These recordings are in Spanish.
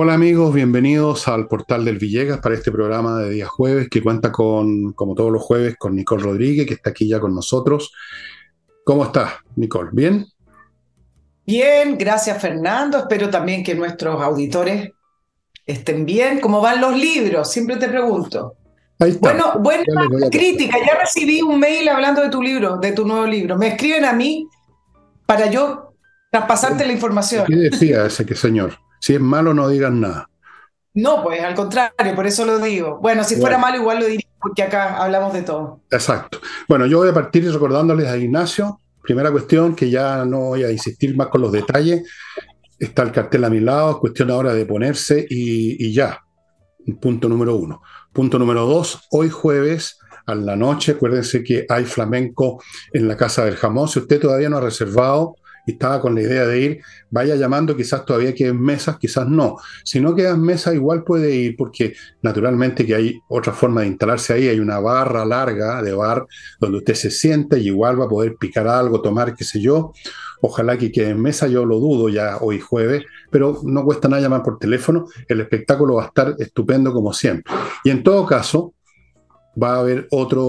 Hola amigos, bienvenidos al portal del Villegas para este programa de día jueves que cuenta con, como todos los jueves, con Nicole Rodríguez, que está aquí ya con nosotros. ¿Cómo estás, Nicole? ¿Bien? Bien, gracias Fernando. Espero también que nuestros auditores estén bien. ¿Cómo van los libros? Siempre te pregunto. Ahí está. Bueno, buena crítica. Ya recibí un mail hablando de tu libro, de tu nuevo libro. Me escriben a mí para yo traspasarte la información. ¿Qué decía ese que señor? Si es malo, no digan nada. No, pues al contrario, por eso lo digo. Bueno, si fuera malo, igual lo diría, porque acá hablamos de todo. Exacto. Bueno, yo voy a partir recordándoles a Ignacio. Primera cuestión, que ya no voy a insistir más con los detalles. Está el cartel a mi lado, es cuestión ahora de ponerse y, y ya. Punto número uno. Punto número dos, hoy jueves a la noche, acuérdense que hay flamenco en la Casa del Jamón. Si usted todavía no ha reservado, estaba con la idea de ir, vaya llamando, quizás todavía queden mesas, quizás no. Si no quedan mesas, igual puede ir, porque naturalmente que hay otra forma de instalarse ahí, hay una barra larga de bar donde usted se sienta y igual va a poder picar algo, tomar, qué sé yo. Ojalá que quede en mesa, yo lo dudo ya hoy jueves, pero no cuesta nada llamar por teléfono, el espectáculo va a estar estupendo como siempre. Y en todo caso, va a haber otro,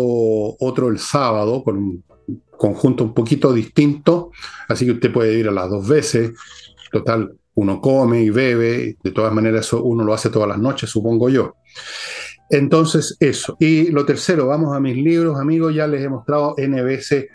otro el sábado con conjunto un poquito distinto, así que usted puede ir a las dos veces, total, uno come y bebe, de todas maneras eso uno lo hace todas las noches, supongo yo. Entonces, eso. Y lo tercero, vamos a mis libros, amigos, ya les he mostrado NBC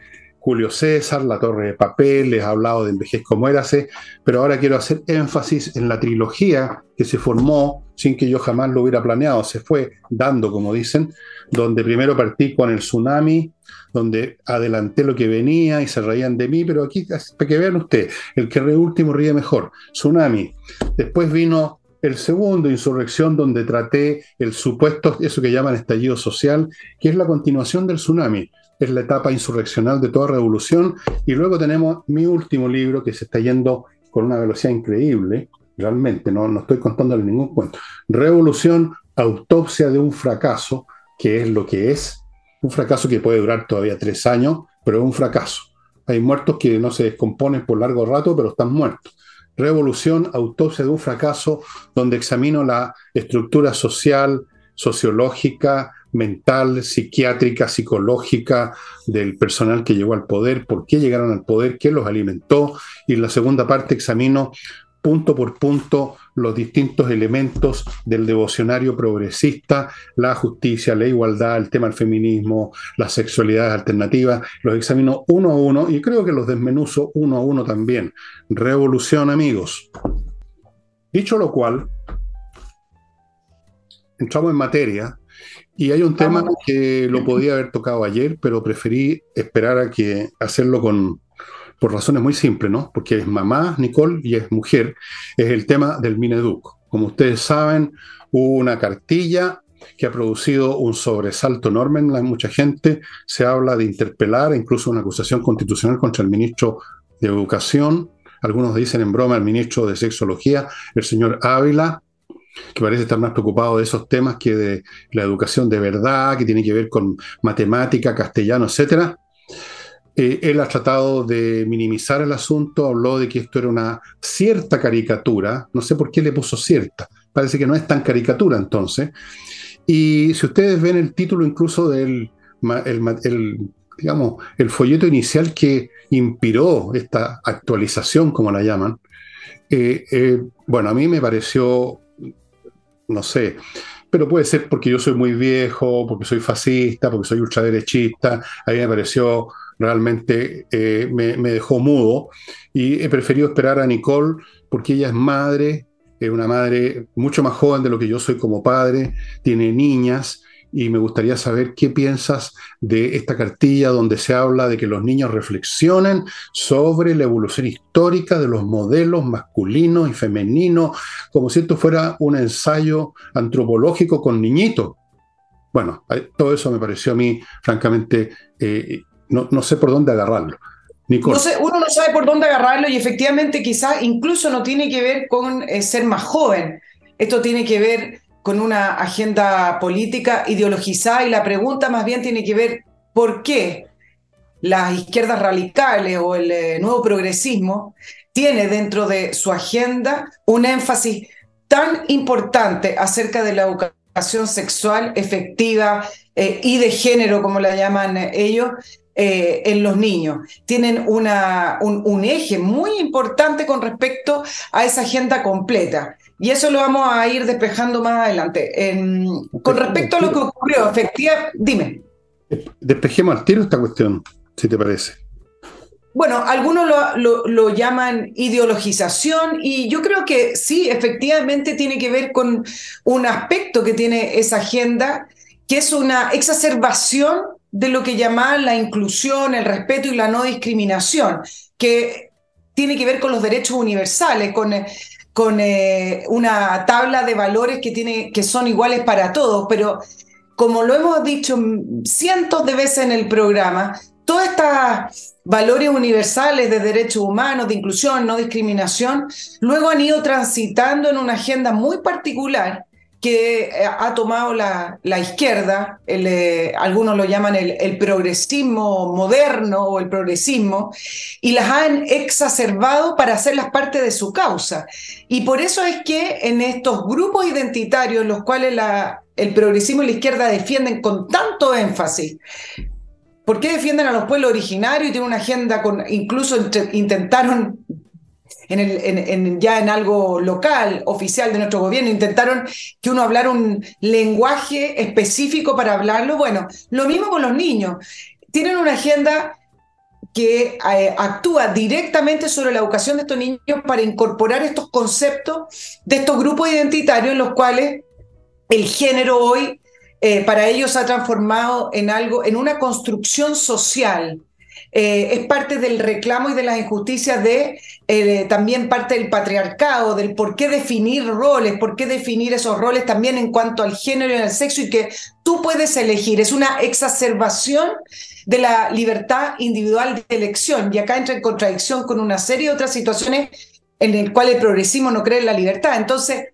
Julio César, La Torre de Papel, les he hablado de Envejez como érase, pero ahora quiero hacer énfasis en la trilogía que se formó sin que yo jamás lo hubiera planeado, se fue dando, como dicen, donde primero partí con el tsunami, donde adelanté lo que venía y se reían de mí, pero aquí, para que vean ustedes, el que ríe último ríe mejor. Tsunami. Después vino el segundo, Insurrección, donde traté el supuesto, eso que llaman estallido social, que es la continuación del tsunami. Es la etapa insurreccional de toda revolución. Y luego tenemos mi último libro, que se está yendo con una velocidad increíble, realmente, no, no estoy contándole ningún cuento. Revolución, autopsia de un fracaso, que es lo que es, un fracaso que puede durar todavía tres años, pero es un fracaso. Hay muertos que no se descomponen por largo rato, pero están muertos. Revolución, autopsia de un fracaso, donde examino la estructura social, sociológica, mental, psiquiátrica, psicológica del personal que llegó al poder, por qué llegaron al poder, qué los alimentó. Y en la segunda parte examino punto por punto los distintos elementos del devocionario progresista, la justicia, la igualdad, el tema del feminismo, las sexualidades alternativas, los examino uno a uno y creo que los desmenuzo uno a uno también. Revolución, amigos. Dicho lo cual, entramos en materia y hay un tema que lo podía haber tocado ayer, pero preferí esperar a que hacerlo con, por razones muy simples, ¿no? Porque es mamá, Nicole, y es mujer, es el tema del Mineduc. Como ustedes saben, hubo una cartilla que ha producido un sobresalto enorme en la, mucha gente. Se habla de interpelar, incluso una acusación constitucional contra el ministro de Educación. Algunos dicen en broma el ministro de Sexología, el señor Ávila, que parece estar más preocupado de esos temas que de la educación de verdad, que tiene que ver con matemática, castellano, etcétera. Eh, él ha tratado de minimizar el asunto, habló de que esto era una cierta caricatura, no sé por qué le puso cierta, parece que no es tan caricatura entonces. Y si ustedes ven el título incluso del el, digamos, el folleto inicial que inspiró esta actualización, como la llaman, eh, eh, bueno, a mí me pareció, no sé, pero puede ser porque yo soy muy viejo, porque soy fascista, porque soy ultraderechista, a mí me pareció realmente eh, me, dejó mudo. Y he preferido esperar a Nicole porque ella es madre, es una madre mucho más joven de lo que yo soy como padre, tiene niñas y me gustaría saber qué piensas de esta cartilla donde se habla de que los niños reflexionen sobre la evolución histórica de los modelos masculinos y femeninos, como si esto fuera un ensayo antropológico con niñitos. Bueno, todo eso me pareció a mí francamente eh, no, sé por dónde agarrarlo. No uno no sabe por dónde agarrarlo y efectivamente quizás incluso no tiene que ver con eh, ser más joven. Esto tiene que ver con una agenda política ideologizada y la pregunta más bien tiene que ver por qué las izquierdas radicales o el eh, nuevo progresismo tiene dentro de su agenda un énfasis tan importante acerca de la educación sexual efectiva eh, y de género, como la llaman ellos, eh, en los niños. Tienen una, un, eje muy importante con respecto a esa agenda completa. Y eso lo vamos a ir despejando más adelante. con respecto a lo que ocurrió, efectivamente, dime. Despejemos al tiro esta cuestión, si te parece. Bueno, algunos lo, lo, llaman ideologización y yo creo que sí, efectivamente tiene que ver con un aspecto que tiene esa agenda, que es una exacerbación de lo que llaman la inclusión, el respeto y la no discriminación, que tiene que ver con los derechos universales, con, con eh, una tabla de valores que, tiene, que son iguales para todos, pero como lo hemos dicho cientos de veces en el programa, todas estas valores universales de derechos humanos, de inclusión, no discriminación, luego han ido transitando en una agenda muy particular que eh, ha tomado la, la izquierda, eh, algunos lo llaman el, progresismo moderno o el progresismo, y las han exacerbado para hacerlas parte de su causa. Y por eso es que en estos grupos identitarios, los cuales la, el progresismo y la izquierda defienden con tanto énfasis, ¿Por qué defienden a los pueblos originarios y tienen una agenda con, incluso intentaron ya en algo local, oficial de nuestro gobierno, intentaron que uno hablara un lenguaje específico para hablarlo. Bueno, lo mismo con los niños. Tienen una agenda que eh, actúa directamente sobre la educación de estos niños para incorporar estos conceptos de estos grupos identitarios en los cuales el género hoy eh, para ellos ha transformado en algo, en una construcción social. Eh, es parte del reclamo y de las injusticias de eh, también parte del patriarcado, del por qué definir roles, por qué definir esos roles también en cuanto al género y al sexo y que tú puedes elegir. Es una exacerbación de la libertad individual de elección y acá entra en contradicción con una serie de otras situaciones en el cual el progresismo no cree en la libertad. Entonces,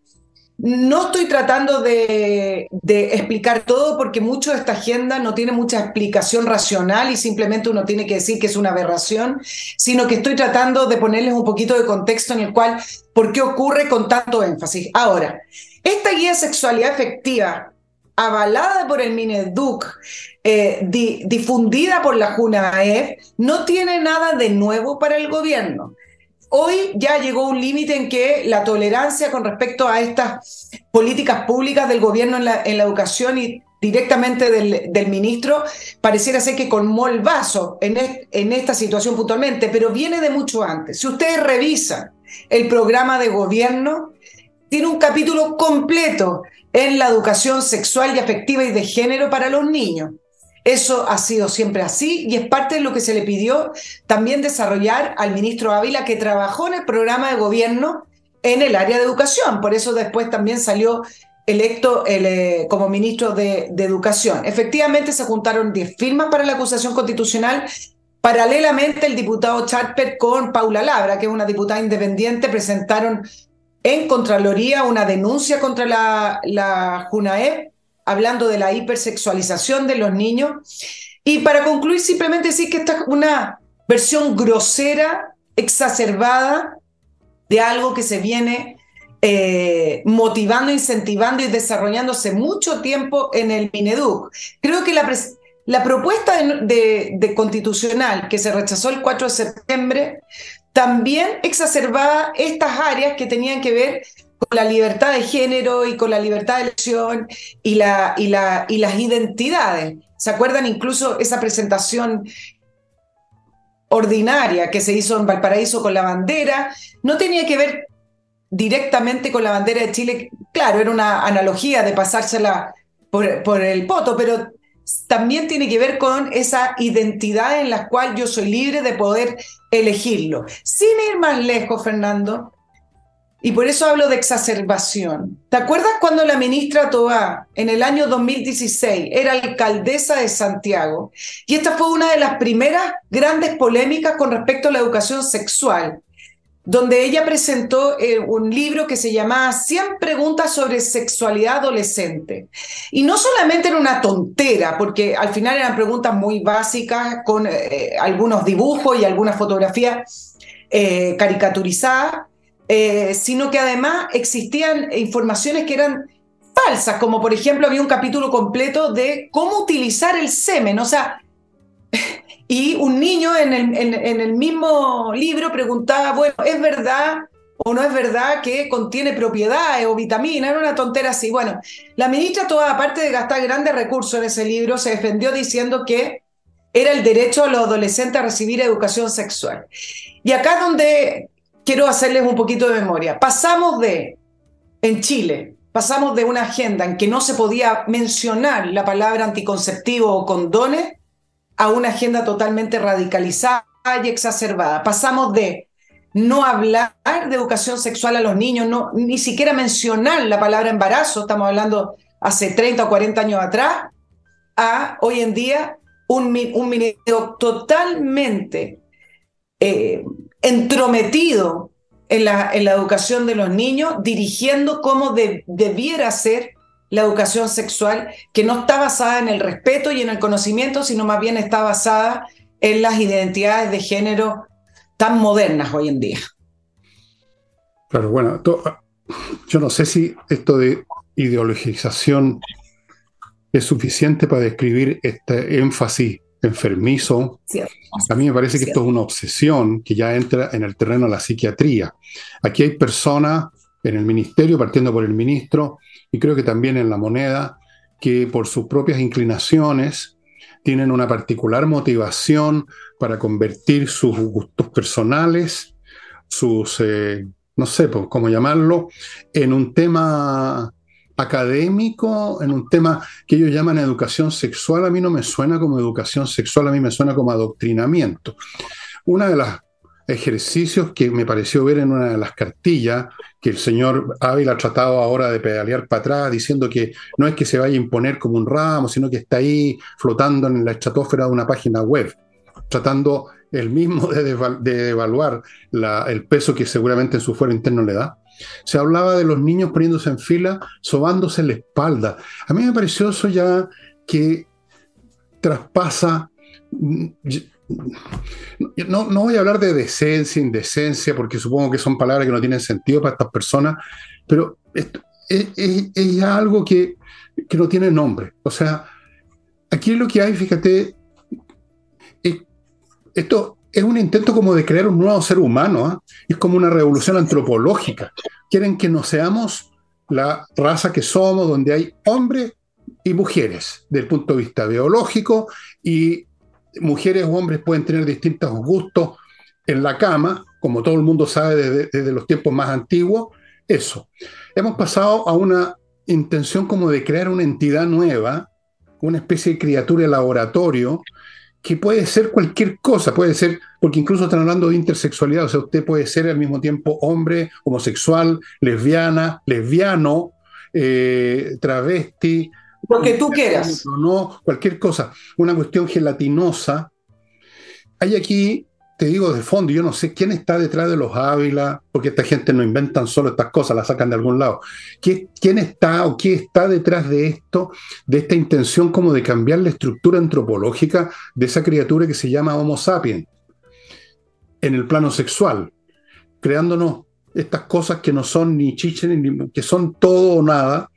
no estoy tratando de, explicar todo porque mucho de esta agenda no tiene mucha explicación racional y simplemente uno tiene que decir que es una aberración, sino que estoy tratando de ponerles un poquito de contexto en el cual, ¿por qué ocurre con tanto énfasis? Ahora, esta guía de sexualidad efectiva, avalada por el Mineduc, eh, difundida por la JUNAEF, no tiene nada de nuevo para el gobierno. Hoy ya llegó un límite en que la tolerancia con respecto a estas políticas públicas del gobierno en la, educación y directamente del, ministro, pareciera ser que colmó el vaso en, en esta situación puntualmente, pero viene de mucho antes. Si ustedes revisan el programa de gobierno, tiene un capítulo completo en la educación sexual y afectiva y de género para los niños. Eso ha sido siempre así y es parte de lo que se le pidió también desarrollar al ministro Ávila, que trabajó en el programa de gobierno en el área de educación. Por eso después también salió electo eh, como ministro de, Educación. Efectivamente, se juntaron 10 firmas para la acusación constitucional. Paralelamente, el diputado Charper con Paula Labra, que es una diputada independiente, presentaron en Contraloría una denuncia contra la, la hablando de la hipersexualización de los niños. Y para concluir, simplemente decir que esta es una versión grosera, exacerbada de algo que se viene eh, motivando, incentivando y desarrollándose mucho tiempo en el Mineduc. Creo que la, la propuesta de, constitucional que se rechazó el 4 de septiembre también exacerbaba estas áreas que tenían que ver con la libertad de género y con la libertad de elección y, la, y, la, y las identidades. ¿Se acuerdan incluso esa presentación ordinaria que se hizo en Valparaíso con la bandera? No tenía que ver directamente con la bandera de Chile. Claro, era una analogía de pasársela por el poto, pero también tiene que ver con esa identidad en la cual yo soy libre de poder elegirlo. Sin ir más lejos, Fernando, y por eso hablo de exacerbación. ¿Te acuerdas cuando la ministra Toá, en el año 2016, era alcaldesa de Santiago? Y esta fue una de las primeras grandes polémicas con respecto a la educación sexual, donde ella presentó eh, un libro que se llamaba 100 preguntas sobre sexualidad adolescente. Y no solamente era una tontera, porque al final eran preguntas muy básicas, con eh, algunos dibujos y algunas fotografías eh, caricaturizadas, eh, sino que además existían informaciones que eran falsas, como por ejemplo había un capítulo completo de cómo utilizar el semen, o sea, y un niño en el, en el mismo libro preguntaba, bueno, ¿es verdad o no es verdad que contiene propiedades o vitaminas, era una tontera así. Bueno, la ministra, toda aparte de gastar grandes recursos en ese libro, se defendió diciendo que era el derecho a los adolescentes a recibir educación sexual. Y acá es donde quiero hacerles un poquito de memoria. Pasamos de, en Chile, pasamos de una agenda en que no se podía mencionar la palabra anticonceptivo o condones a una agenda totalmente radicalizada y exacerbada. Pasamos de no hablar de educación sexual a los niños, no, ni siquiera mencionar la palabra embarazo, estamos hablando hace 30 o 40 años atrás, a hoy en día un, un ministerio totalmente eh, entrometido en la, educación de los niños, dirigiendo cómo debiera ser la educación sexual, que no está basada en el respeto y en el conocimiento, sino más bien está basada en las identidades de género tan modernas hoy en día. Claro, bueno, yo no sé si esto de ideologización es suficiente para describir este énfasis enfermizo. A mí me parece que esto es una obsesión que ya entra en el terreno de la psiquiatría. Aquí hay personas en el ministerio, partiendo por el ministro, y creo que también en la moneda, que por sus propias inclinaciones tienen una particular motivación para convertir sus gustos personales, sus, eh, no sé pues, cómo llamarlo, en un tema académico, en un tema que ellos llaman educación sexual. A mí no me suena como educación sexual, a mí me suena como adoctrinamiento. Una de las ejercicios que me pareció ver en una de las cartillas que el señor Ávila ha tratado ahora de pedalear para atrás, diciendo que no es que se vaya a imponer como un ramo, sino que está ahí flotando en la estratosfera de una página web, tratando el mismo de, evaluar el peso que seguramente en su fuero interno le da. Se hablaba de los niños poniéndose en fila, sobándose la espalda. A mí me pareció eso ya que traspasa no, no voy a hablar de decencia, indecencia, porque supongo que son palabras que no tienen sentido para estas personas, pero esto, es, ya algo que, no tiene nombre. O sea, aquí lo que hay, fíjate, esto es un intento como de crear un nuevo ser humano, ¿ah? es como una revolución antropológica. Quieren que no seamos la raza que somos, donde hay hombres y mujeres, desde el punto de vista biológico, y mujeres o hombres pueden tener distintos gustos en la cama, como todo el mundo sabe desde, los tiempos más antiguos, eso. Hemos pasado a una intención como de crear una entidad nueva, una especie de criatura de laboratorio, que puede ser cualquier cosa, puede ser, porque incluso están hablando de intersexualidad, o sea, usted puede ser al mismo tiempo hombre, homosexual, lesbiana, lesbiano, eh, travesti, lo que tú quieras. No, cualquier cosa. Una cuestión gelatinosa. Hay aquí, te digo de fondo, yo no sé quién está detrás de los Ávila, porque esta gente no inventan solo estas cosas, las sacan de algún lado. ¿Quién está o qué está detrás de esto, de esta intención como de cambiar la estructura antropológica de esa criatura que se llama Homo sapiens en el plano sexual, creándonos estas cosas que no son ni chiches, ni, que son todo o nada,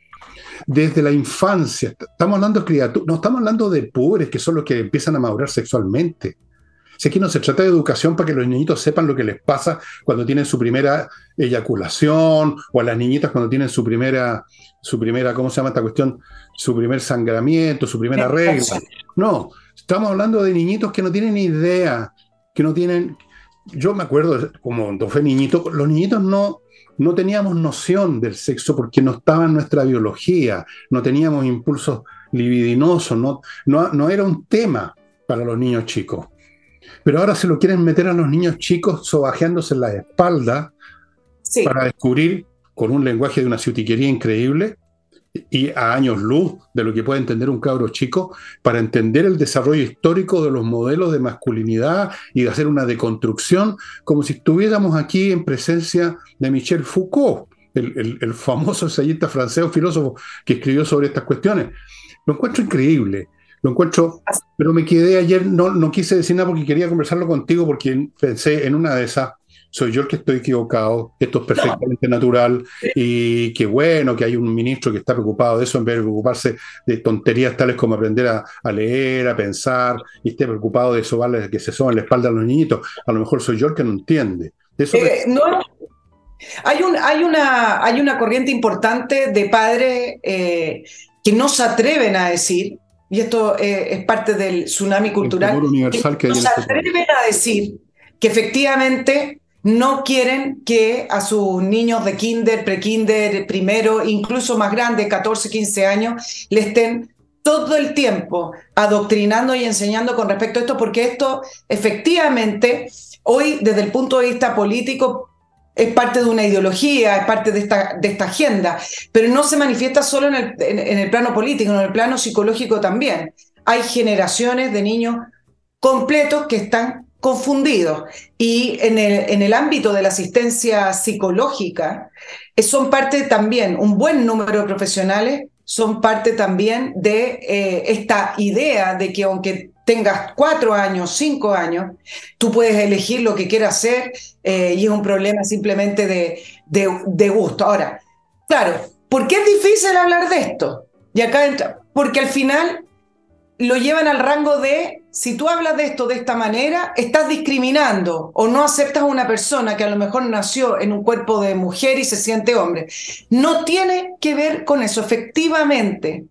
desde la infancia. Estamos hablando de criaturas, no estamos hablando de pobres que son los que empiezan a madurar sexualmente. Si aquí no se trata de educación para que los niñitos sepan lo que les pasa cuando tienen su primera eyaculación, o a las niñitas cuando tienen su primera, su primera, ¿cómo se llama esta cuestión? Su primer sangramiento, su primera regla. No, estamos hablando de niñitos que no tienen idea, que no tienen. Yo me acuerdo, como cuando fue niñito, los niñitos no, no teníamos noción del sexo porque no estaba en nuestra biología, no teníamos impulsos libidinosos, no, no, era un tema para los niños chicos. Pero ahora se lo quieren meter a los niños chicos sobajeándose en la espalda para descubrir con un lenguaje de una ciutiquería increíble y a años luz de lo que puede entender un cabro chico para entender el desarrollo histórico de los modelos de masculinidad y de hacer una deconstrucción, como si estuviéramos aquí en presencia de Michel Foucault, el, famoso ensayista francés o filósofo que escribió sobre estas cuestiones. Lo encuentro increíble, lo encuentro, pero me quedé ayer, no, no quise decir nada porque quería conversarlo contigo porque pensé en una de esas soy yo el que estoy equivocado, esto es perfectamente natural y que bueno que hay un ministro que está preocupado de eso en vez de preocuparse de tonterías tales como aprender a, leer, a pensar y esté preocupado de eso, vale, que se soban la espalda a los niñitos. A lo mejor soy yo el que no entiende. Eh, no, hay, un, hay, una, hay una corriente importante de padres eh, que no se atreven a decir, y esto eh, es parte del tsunami cultural, universal que, no se atreven a decir que efectivamente no quieren que a sus niños de kinder, prekinder, primero, incluso más grandes, 14, 15 años, le estén todo el tiempo adoctrinando y enseñando con respecto a esto, porque esto efectivamente, hoy desde el punto de vista político, es parte de una ideología, es parte de esta, de esta agenda, pero no se manifiesta solo en el, en el plano político, en el plano psicológico también. Hay generaciones de niños completos que están confundidos. Y en el, en el ámbito de la asistencia psicológica, eh, son parte también, un buen número de profesionales son parte también de eh, esta idea de que aunque tengas cuatro años, cinco años, tú puedes elegir lo que quieras hacer eh, y es un problema simplemente de, de, gusto. Ahora, claro, ¿por qué es difícil hablar de esto? Y acá porque al final lo llevan al rango de, si tú hablas de esto de esta manera, estás discriminando o no aceptas a una persona que a lo mejor nació en un cuerpo de mujer y se siente hombre. No tiene que ver con eso. Efectivamente,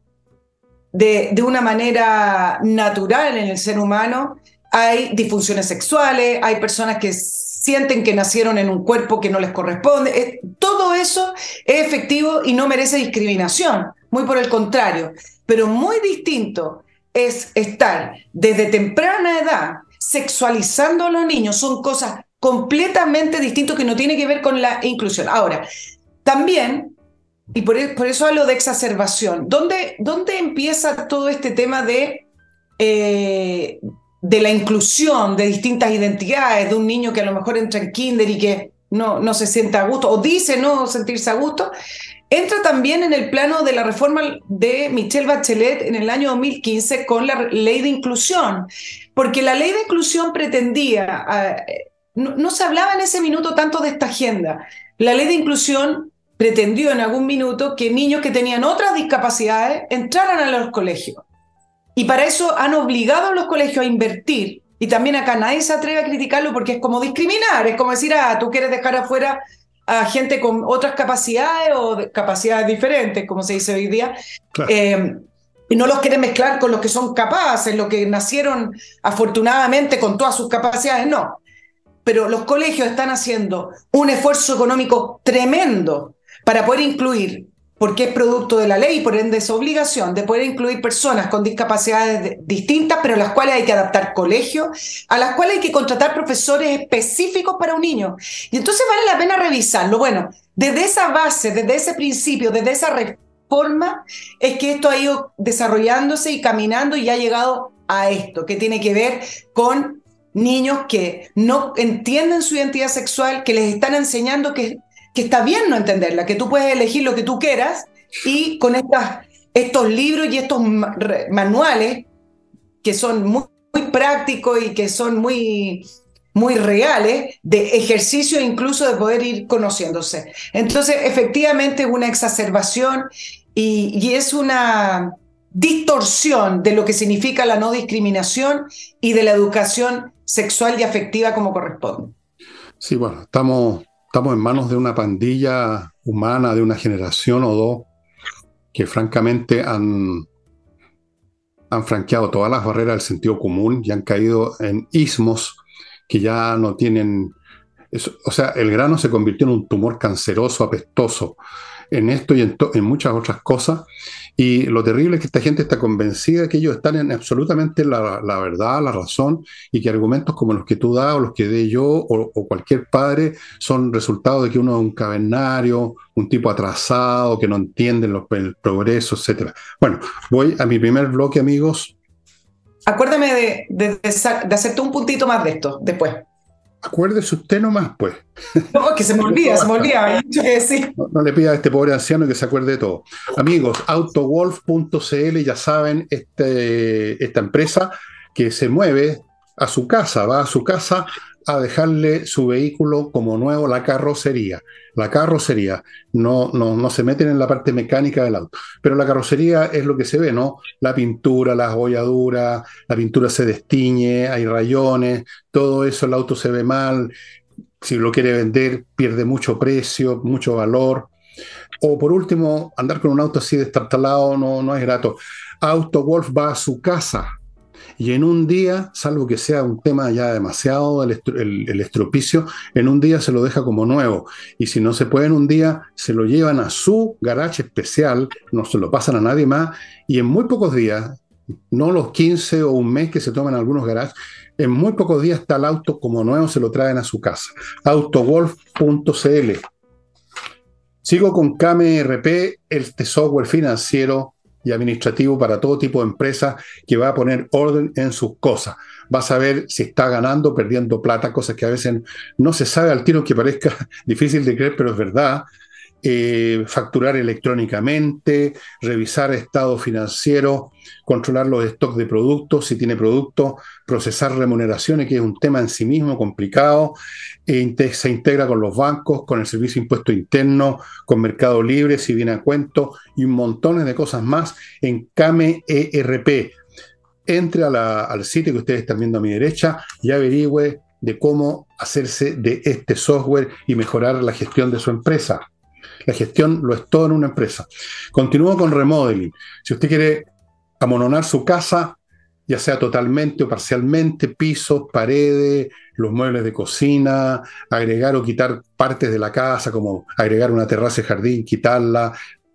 de, de una manera natural en el ser humano, hay disfunciones sexuales, hay personas que sienten que nacieron en un cuerpo que no les corresponde. Todo eso es efectivo y no merece discriminación, muy por el contrario, pero muy distinto es estar desde temprana edad sexualizando a los niños. Son cosas completamente distintas que no tienen que ver con la inclusión. Ahora, también, y por, e, eso hablo de exacerbación, ¿dónde, dónde empieza todo este tema de, eh, de la inclusión de distintas identidades, de un niño que a lo mejor entra en kinder y que no, no se sienta a gusto, o dice no sentirse a gusto? Entra también en el plano de la reforma de Michelle Bachelet en el año 2015 con la ley de inclusión, porque la ley de inclusión pretendía, ah, no, se hablaba en ese minuto tanto de esta agenda, la ley de inclusión pretendió en algún minuto que niños que tenían otras discapacidades entraran a los colegios. Y para eso han obligado a los colegios a invertir. Y también acá nadie se atreve a criticarlo porque es como discriminar, es como decir, ah, tú quieres dejar afuera a gente con otras capacidades o capacidades diferentes, como se dice hoy día, eh, y no los quiere mezclar con los que son capaces, los que nacieron afortunadamente con todas sus capacidades, no. Pero los colegios están haciendo un esfuerzo económico tremendo para poder incluir porque es producto de la ley y por ende es obligación de poder incluir personas con discapacidades distintas, pero las cuales hay que adaptar colegios, a las cuales hay que contratar profesores específicos para un niño. Y entonces vale la pena revisarlo. Bueno, desde esa base, desde ese principio, desde esa reforma, es que esto ha ido desarrollándose y caminando y ha llegado a esto, que tiene que ver con niños que no entienden su identidad sexual, que les están enseñando que que está bien no entenderla, que tú puedes elegir lo que tú quieras y con estas, estos libros y estos manuales que son muy, prácticos y que son muy, muy reales de ejercicio incluso de poder ir conociéndose. Entonces, efectivamente, es una exacerbación y, y, es una distorsión de lo que significa la no discriminación y de la educación sexual y afectiva como corresponde. Sí, bueno, estamos estamos en manos de una pandilla humana de una generación o dos que francamente han, han franqueado todas las barreras del sentido común y han caído en ismos que ya no tienen... o sea, el grano se convirtió en un tumor canceroso, apestoso, en esto y en, en muchas otras cosas, y lo terrible es que esta gente está convencida de que ellos están en absolutamente la, verdad, la razón, y que argumentos como los que tú das o los que dé yo o, cualquier padre son resultado de que uno es un cavernario, un tipo atrasado, que no entiende el progreso, etc. Bueno, voy a mi primer bloque, amigos. Acuérdame de, de, de un puntito más de esto después. Acuérdese usted nomás, pues. No, que se me olvida, se me olvida. No, le pida a este pobre anciano que se acuerde de todo. Amigos, autowolf.cl, ya saben, este, esta empresa que se mueve a su casa, va a su casa a dejarle su vehículo como nuevo, la carrocería. La carrocería, no, no, no se meten en la parte mecánica del auto, pero la carrocería es lo que se ve, ¿no? La pintura, las holladuras, la pintura se destiñe, hay rayones, todo eso, el auto se ve mal, si lo quiere vender pierde mucho precio, mucho valor. O por último, andar con un auto así destartalado no, no es grato. Auto Wolf va a su casa y en un día, salvo que sea un tema ya demasiado el, estropicio, en un día se lo deja como nuevo. Y si no se puede en un día, se lo llevan a su garage especial, no se lo pasan a nadie más, y en muy pocos días, no los 15 o un mes que se toman algunos garages, en muy pocos días está el auto como nuevo, se lo traen a su casa. Autowolf.cl. Sigo con KMRP, este software financiero y administrativo para todo tipo de empresas que va a poner orden en sus cosas. Va a saber si está ganando, perdiendo plata, cosas que a veces no se sabe al tiro que parezca difícil de creer, pero es verdad. Eh, facturar electrónicamente, revisar estado financiero, controlar los stocks de productos, si tiene productos, procesar remuneraciones, que es un tema en sí mismo complicado, e se integra con los bancos, con el servicio de impuesto interno, con Mercado Libre, si viene a cuento, y montón de cosas más en CAME ERP. Entre al sitio que ustedes están viendo a mi derecha y averigüe de cómo hacerse de este software y mejorar la gestión de su empresa. La gestión lo es todo en una empresa. Continúo con remodeling. Si usted quiere amononar su casa, ya sea totalmente o parcialmente, pisos, paredes, los muebles de cocina, agregar o quitar partes de la casa, como agregar una terraza y jardín, quitarla,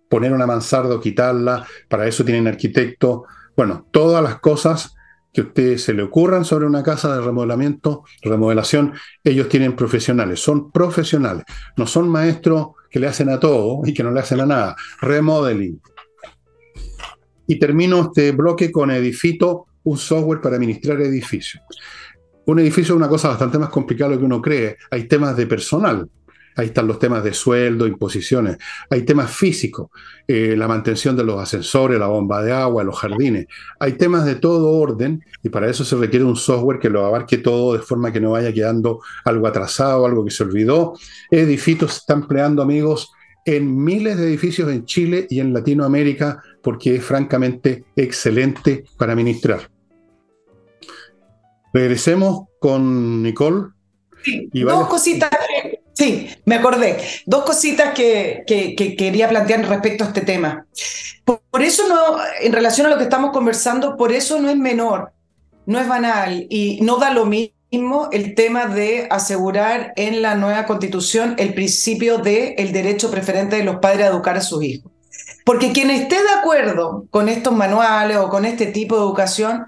poner una mansarda o quitarla, para eso tienen arquitecto. Bueno, todas las cosas que a usted se le ocurran sobre una casa de remodelamiento, remodelación, ellos tienen profesionales, son profesionales, no son maestros que le hacen a todo y que no le hacen a nada. Remodeling. Y termino este bloque con Edifito, un software para administrar edificios. Un edificio es una cosa bastante más complicada de lo que uno cree. Hay temas de personal. Ahí están los temas de sueldo, imposiciones. Hay temas físicos, eh, la mantención de los ascensores, la bomba de agua, los jardines. Hay temas de todo orden y para eso se requiere un software que lo abarque todo de forma que no vaya quedando algo atrasado, algo que se olvidó. Edifito se está empleando, amigos, en miles de edificios en Chile y en Latinoamérica porque es francamente excelente para administrar. Regresemos con Nicole. y Dos cositas Sí, me acordé. Dos cositas que, quería plantear respecto a este tema. Por, eso no, en relación a lo que estamos conversando, por eso no es menor, no es banal y no da lo mismo el tema de asegurar en la nueva constitución el principio del el derecho preferente de los padres a educar a sus hijos. Porque quien esté de acuerdo con estos manuales o con este tipo de educación,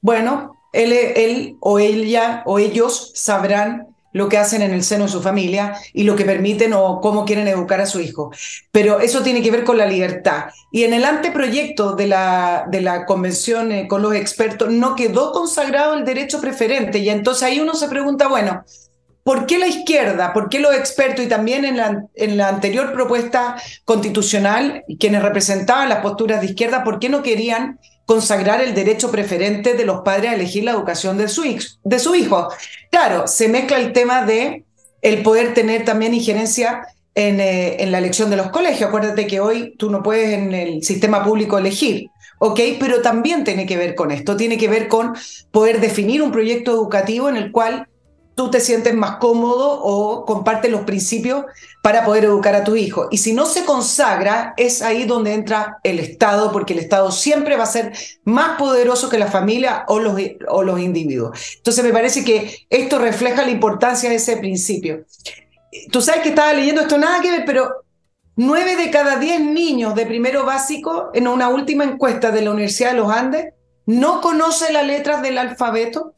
bueno, él, él o ella o ellos sabrán lo que hacen en el seno de su familia y lo que permiten o cómo quieren educar a su hijo. Pero eso tiene que ver con la libertad. Y en el anteproyecto de la, de la convención eh, con los expertos no quedó consagrado el derecho preferente. Y entonces ahí uno se pregunta, bueno, ¿Por qué la izquierda? ¿Por qué los expertos y también en la, en la, anterior propuesta constitucional, quienes representaban las posturas de izquierda, por qué no querían consagrar el derecho preferente de los padres a elegir la educación de su, hijo. Claro, se mezcla el tema de el poder tener también injerencia en, eh, en, la elección de los colegios. Acuérdate que hoy tú no puedes en el sistema público elegir, ¿ok? Pero también tiene que ver con esto, tiene que ver con poder definir un proyecto educativo en el cual tú te sientes más cómodo o compartes los principios para poder educar a tu hijo. Y si no se consagra, es ahí donde entra el Estado, porque el Estado siempre va a ser más poderoso que la familia o los, o los individuos. Entonces me parece que esto refleja la importancia de ese principio. Tú sabes que estaba leyendo esto, nada que ver, pero nueve de cada diez niños de primero básico, en una última encuesta de la Universidad de los Andes, no conoce las letras del alfabeto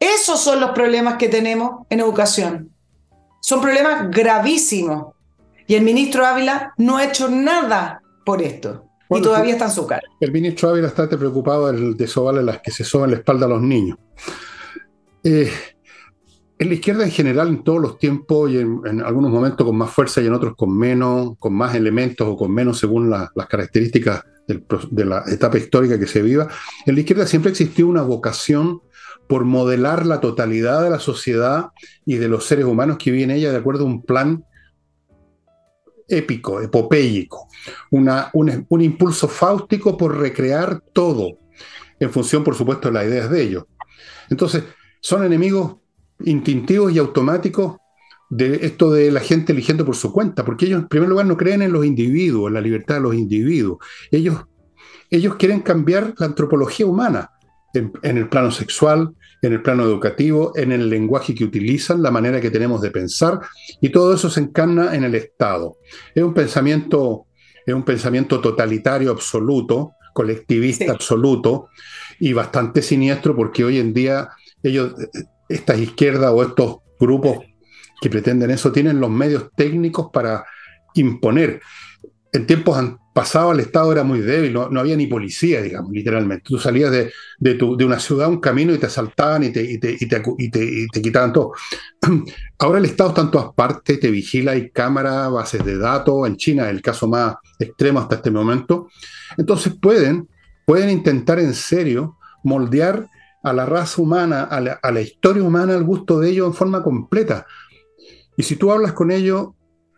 esos son los problemas que tenemos en educación. Son problemas gravísimos. Y el ministro Ávila no ha hecho nada por esto. y todavía está en su cara. El ministro Ávila está preocupado de sobarle las que se soban la espalda a los niños. Eh, en la izquierda en general, en todos los tiempos y en, algunos momentos con más fuerza y en otros con menos, con más elementos o con menos según las características de la etapa histórica que se viva, en la izquierda siempre existió una vocación por modelar la totalidad de la sociedad y de los seres humanos que viven en ella de acuerdo a un plan épico, epopéico, una, un, un, impulso fáustico por recrear todo, en función, por supuesto, de las ideas de ellos. Entonces, son enemigos instintivos y automáticos de esto de la gente eligiendo por su cuenta, porque ellos, en primer lugar, no creen en los individuos, en la libertad de los individuos. Ellos, ellos quieren cambiar la antropología humana en, en el plano sexual, en el plano educativo, en el lenguaje que utilizan, la manera que tenemos de pensar, y todo eso se encarna en el Estado. Es un pensamiento, es un pensamiento totalitario absoluto, colectivista sí. absoluto, y bastante siniestro, porque hoy en día ellos, estas izquierdas o estos grupos que pretenden eso, tienen los medios técnicos para imponer. En tiempos pasado el Estado era muy débil, no, no, había ni policía, digamos, literalmente. Tú salías de, de, tu, de una ciudad un camino y te asaltaban y te, y te, y te, y te, y te quitaban todo. Ahora el Estado está en todas partes, te vigila, hay cámaras, bases de datos, en China es el caso más extremo hasta este momento. Entonces pueden, pueden intentar en serio moldear a la raza humana, a la, a la historia humana, al gusto de ellos en forma completa. Y si tú hablas con ellos,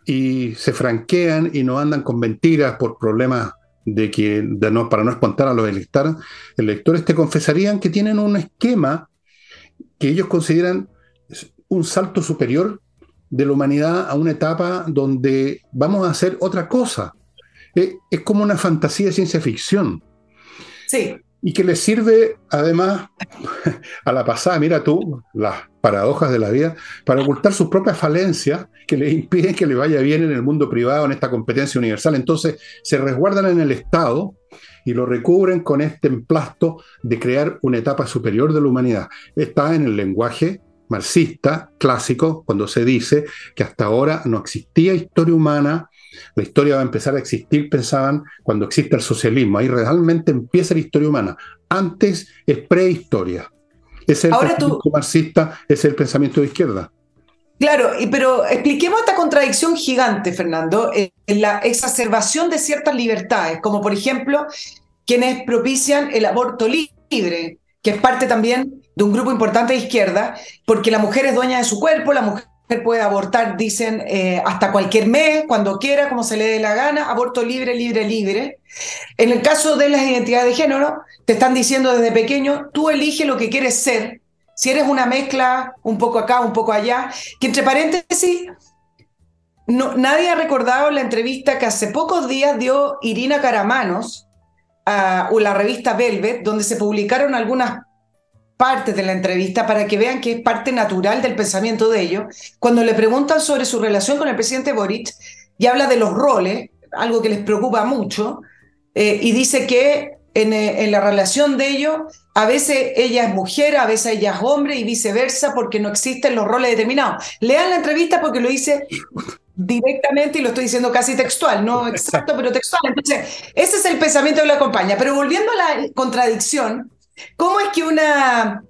y se franquean y no andan con mentiras por problemas de que para no espantar a los electores, electores te confesarían que tienen un esquema que ellos consideran un salto superior de la humanidad a una etapa donde vamos a hacer otra cosa. Es, es como una fantasía de ciencia ficción. Sí. Y que les sirve además a la pasada, mira tú, las paradojas de la vida, para ocultar sus propias falencias que les impiden que le vaya bien en el mundo privado, en esta competencia universal. Entonces se resguardan en el Estado y lo recubren con este emplasto de crear una etapa superior de la humanidad. Está en el lenguaje marxista clásico cuando se dice que hasta ahora no existía historia humana, la historia va a empezar a existir, pensaban, cuando existe el socialismo. Ahí realmente empieza la historia humana. Antes es prehistoria. Es el Ahora pensamiento tú... marxista, es el pensamiento de izquierda. Claro, pero expliquemos esta contradicción gigante, Fernando, en la exacerbación de ciertas libertades, como por ejemplo quienes propician el aborto libre, que es parte también de un grupo importante de izquierda, porque la mujer es dueña de su cuerpo, la mujer puede abortar, dicen, eh, hasta cualquier mes, cuando quiera, como se le dé la gana, aborto libre, libre, libre. En el caso de las identidades de género, te están diciendo desde pequeño, tú eliges lo que quieres ser, si eres una mezcla, un poco acá, un poco allá, que entre paréntesis, no, nadie ha recordado la entrevista que hace pocos días dio Irina Caramanos a la revista Velvet, donde se publicaron algunas partes de la entrevista para que vean que es parte natural del pensamiento de ellos. Cuando le preguntan sobre su relación con el presidente Boric y habla de los roles, algo que les preocupa mucho, eh, y dice que en, eh, en, la relación de ellos, a veces ella es mujer, a veces ella es hombre y viceversa porque no existen los roles determinados. Lean la entrevista porque lo hice directamente y lo estoy diciendo casi textual, no exacto, pero textual. Entonces, ese es el pensamiento que lo acompaña. Pero volviendo a la contradicción, ¿Cómo es que una,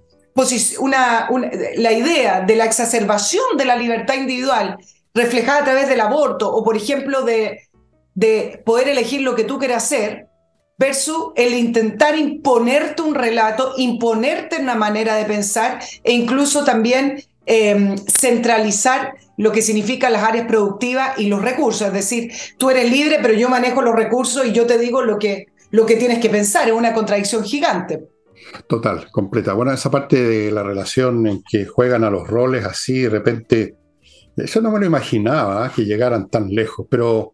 la idea de la exacerbación de la libertad individual reflejada a través del aborto o, por ejemplo, de, de poder elegir lo que tú quieras hacer, versus el intentar imponerte un relato, imponerte una manera de pensar e incluso también eh, centralizar lo que significa las áreas productivas y los recursos. Es decir, tú eres libre, pero yo manejo los recursos y yo te digo lo que, lo que tienes que pensar. Es una contradicción gigante. Total, completa. Bueno, esa parte de la relación en que juegan a los roles así, de repente, yo no me lo imaginaba ¿eh? que llegaran tan lejos, pero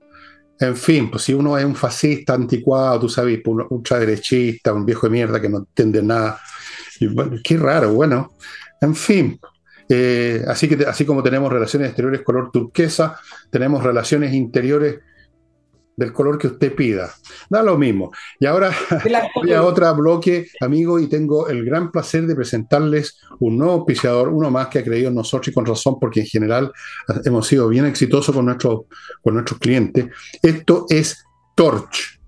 en fin, pues si uno es un fascista anticuado, tú sabes, un ultraderechista, un viejo de mierda que no entiende nada, y, qué raro, bueno, en fin. Eh, así, que, así como tenemos relaciones exteriores color turquesa, tenemos relaciones interiores del color que usted pida. Da lo mismo. Y ahora voy a otro bloque, amigo, y tengo el gran placer de presentarles un nuevo auspiciador, uno más que ha creído en nosotros y con razón, porque en general hemos sido bien exitosos con, nuestro, con nuestros clientes. Esto es Torch.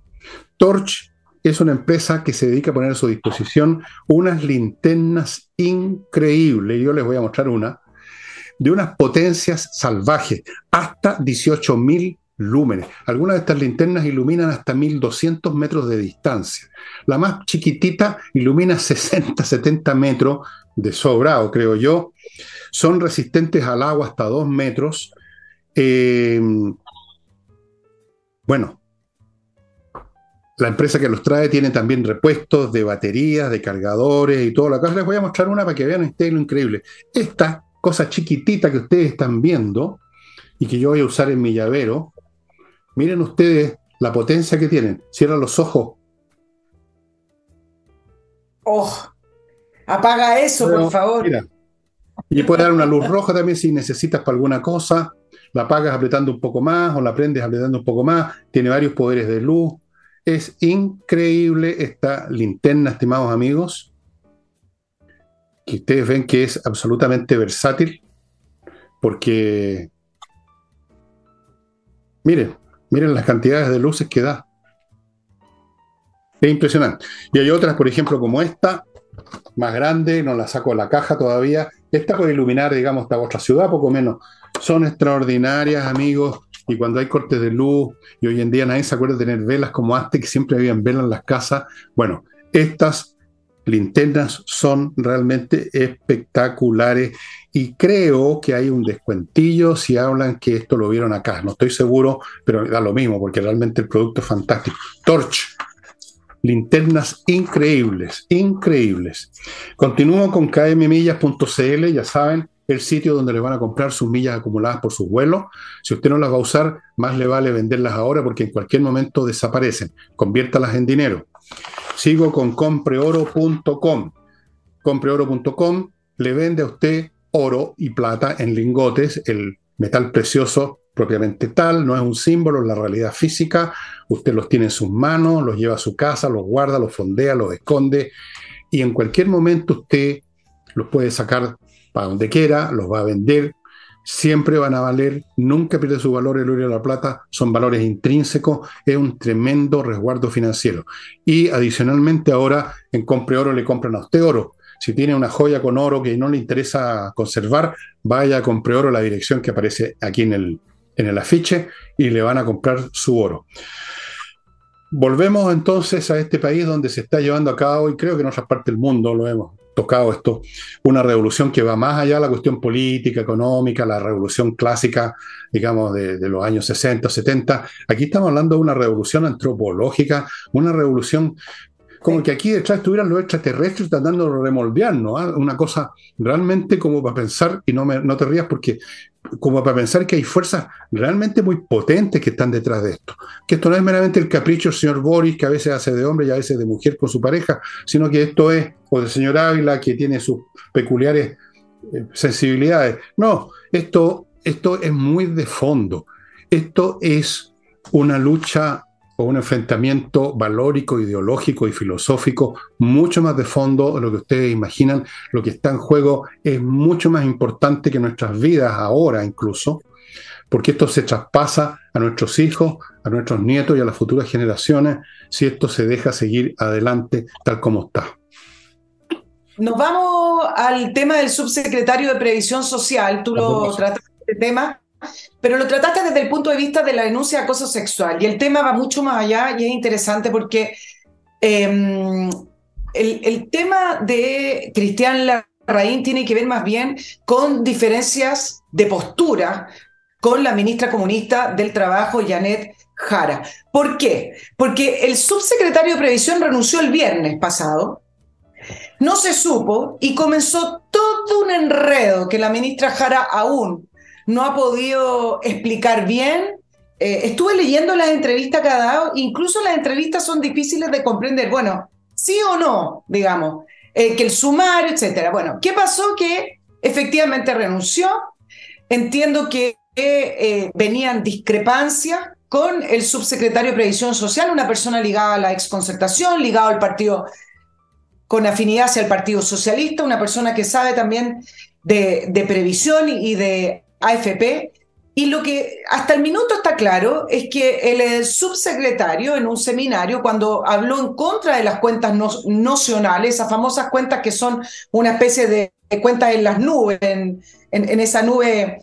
Torch es una empresa que se dedica a poner a su disposición unas linternas increíbles. Yo les voy a mostrar una de unas potencias salvajes, hasta 18.000 lúmenes. Algunas de estas linternas iluminan hasta 1200 metros de distancia. La más chiquitita ilumina 60, 70 metros de sobrado, creo yo. Son resistentes al agua hasta 2 metros. Eh, bueno, la empresa que los trae tiene también repuestos de baterías, de cargadores y todo lo que Les voy a mostrar una para que vean este lo increíble. Esta cosa chiquitita que ustedes están viendo y que yo voy a usar en mi llavero, miren ustedes la potencia que tienen. Cierran los ojos. Oh, apaga eso, por favor. Mira. Y puede dar una luz roja también si necesitas para alguna cosa. La apagas apretando un poco más o la prendes apretando un poco más. Tiene varios poderes de luz. Es increíble esta linterna, estimados amigos, que ustedes ven que es absolutamente versátil, porque miren, miren las cantidades de luces que da. Es impresionante. Y hay otras, por ejemplo, como esta, más grande, no la saco de la caja todavía. Esta puede iluminar, digamos, esta otra ciudad, poco menos. Son extraordinarias, amigos y cuando hay cortes de luz, y hoy en día nadie se acuerda de tener velas como antes, que siempre habían velas en las casas, bueno, estas linternas son realmente espectaculares y creo que hay un descuentillo si hablan que esto lo vieron acá. No estoy seguro, pero da lo mismo porque realmente el producto es fantástico. Torch, linternas increíbles, increíbles. Continúo con kmmillas.cl, ya saben, el sitio donde le van a comprar sus millas acumuladas por sus vuelos. Si usted no las va a usar, más le vale venderlas ahora porque en cualquier momento desaparecen. Conviértalas en dinero. Sigo con compreoro.com. Compreoro.com le vende a usted oro y plata en lingotes, el metal precioso propiamente tal, no es un símbolo, es la realidad física. Usted los tiene en sus manos, los lleva a su casa, los guarda, los fondea, los esconde y en cualquier momento usted los puede sacar para donde quiera, los va a vender, siempre van a valer, nunca pierde su valor el oro y la plata, son valores intrínsecos, es un tremendo resguardo financiero. Y adicionalmente ahora en Compre Oro le compran a usted oro. Si tiene una joya con oro que no le interesa conservar, vaya a Compre Oro, la dirección que aparece aquí en el, en el afiche, y le van a comprar su oro. Volvemos entonces a este país donde se está llevando a cabo, y creo que en otras partes del mundo lo hemos tocado esto, una revolución que va más allá de la cuestión política, económica, la revolución clásica, digamos, de, los años 60, 70. Aquí estamos hablando de una revolución antropológica, una revolución como que aquí detrás estuvieran los extraterrestres tratando de remoldearnos, ¿ah? una cosa realmente como para pensar, y no, me, no te rías porque como para pensar que hay fuerzas realmente muy potentes que están detrás de esto. Que esto no es meramente el capricho del señor Boris, que a veces hace de hombre y a veces de mujer con su pareja, sino que esto es, o del señor Ávila, que tiene sus peculiares eh, sensibilidades. No, esto, esto es muy de fondo. Esto es una lucha o un enfrentamiento valórico, ideológico y filosófico mucho más de fondo de lo que ustedes imaginan. Lo que está en juego es mucho más importante que nuestras vidas ahora incluso, porque esto se traspasa a nuestros hijos, a nuestros nietos y a las futuras generaciones si esto se deja seguir adelante tal como está. Nos vamos al tema del subsecretario de Previsión Social. Tú lo trataste este tema pero lo trataste desde el punto de vista de la denuncia de acoso sexual y el tema va mucho más allá y es interesante porque em, el, tema de Cristian Larraín tiene que ver más bien con diferencias de postura con la ministra comunista del Trabajo, Janet Jara. ¿Por qué? Porque el subsecretario de Previsión renunció el viernes pasado, no se supo y comenzó todo un enredo que la ministra Jara aún no ha podido explicar bien. Eh, estuve leyendo las entrevistas que ha dado, incluso las entrevistas son difíciles de comprender. Bueno, sí o no, digamos, eh, que el sumario, etcétera. Bueno, ¿qué pasó? Que efectivamente renunció. Entiendo que eh, venían discrepancias con el subsecretario de Previsión Social, una persona ligada a la exconcertación, ligado al partido con afinidad hacia el Partido Socialista, una persona que sabe también de previsión y de AFP. Y lo que hasta el minuto está claro es que el subsecretario en un seminario, cuando habló en contra de las cuentas nocionales, esas famosas cuentas que son una especie de cuentas en las nubes, en, esa nube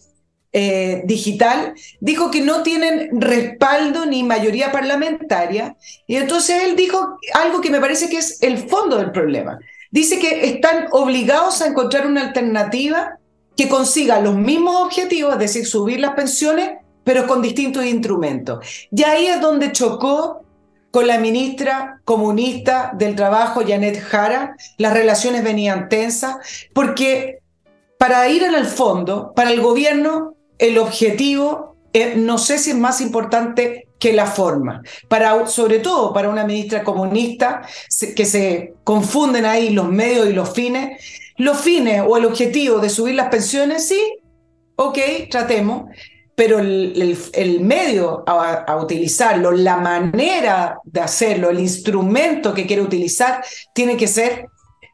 eh, digital, dijo que no tienen respaldo ni mayoría parlamentaria. Y entonces él dijo algo que me parece que es el fondo del problema. Dice que están obligados a encontrar una alternativa que consiga los mismos objetivos, es decir, subir las pensiones, pero con distintos instrumentos. Y ahí es donde chocó con la ministra comunista del Trabajo, Janet Jara, las relaciones venían tensas, porque para ir en el fondo, para el gobierno, el objetivo, no sé si es más importante que la forma. Para, sobre todo para una ministra comunista, que se confunden ahí los medios y los fines. Los fines o el objetivo de subir las pensiones, sí, ok, tratemos, pero el, medio a, utilizarlo, la manera de hacerlo, el instrumento que quiere utilizar, tiene que ser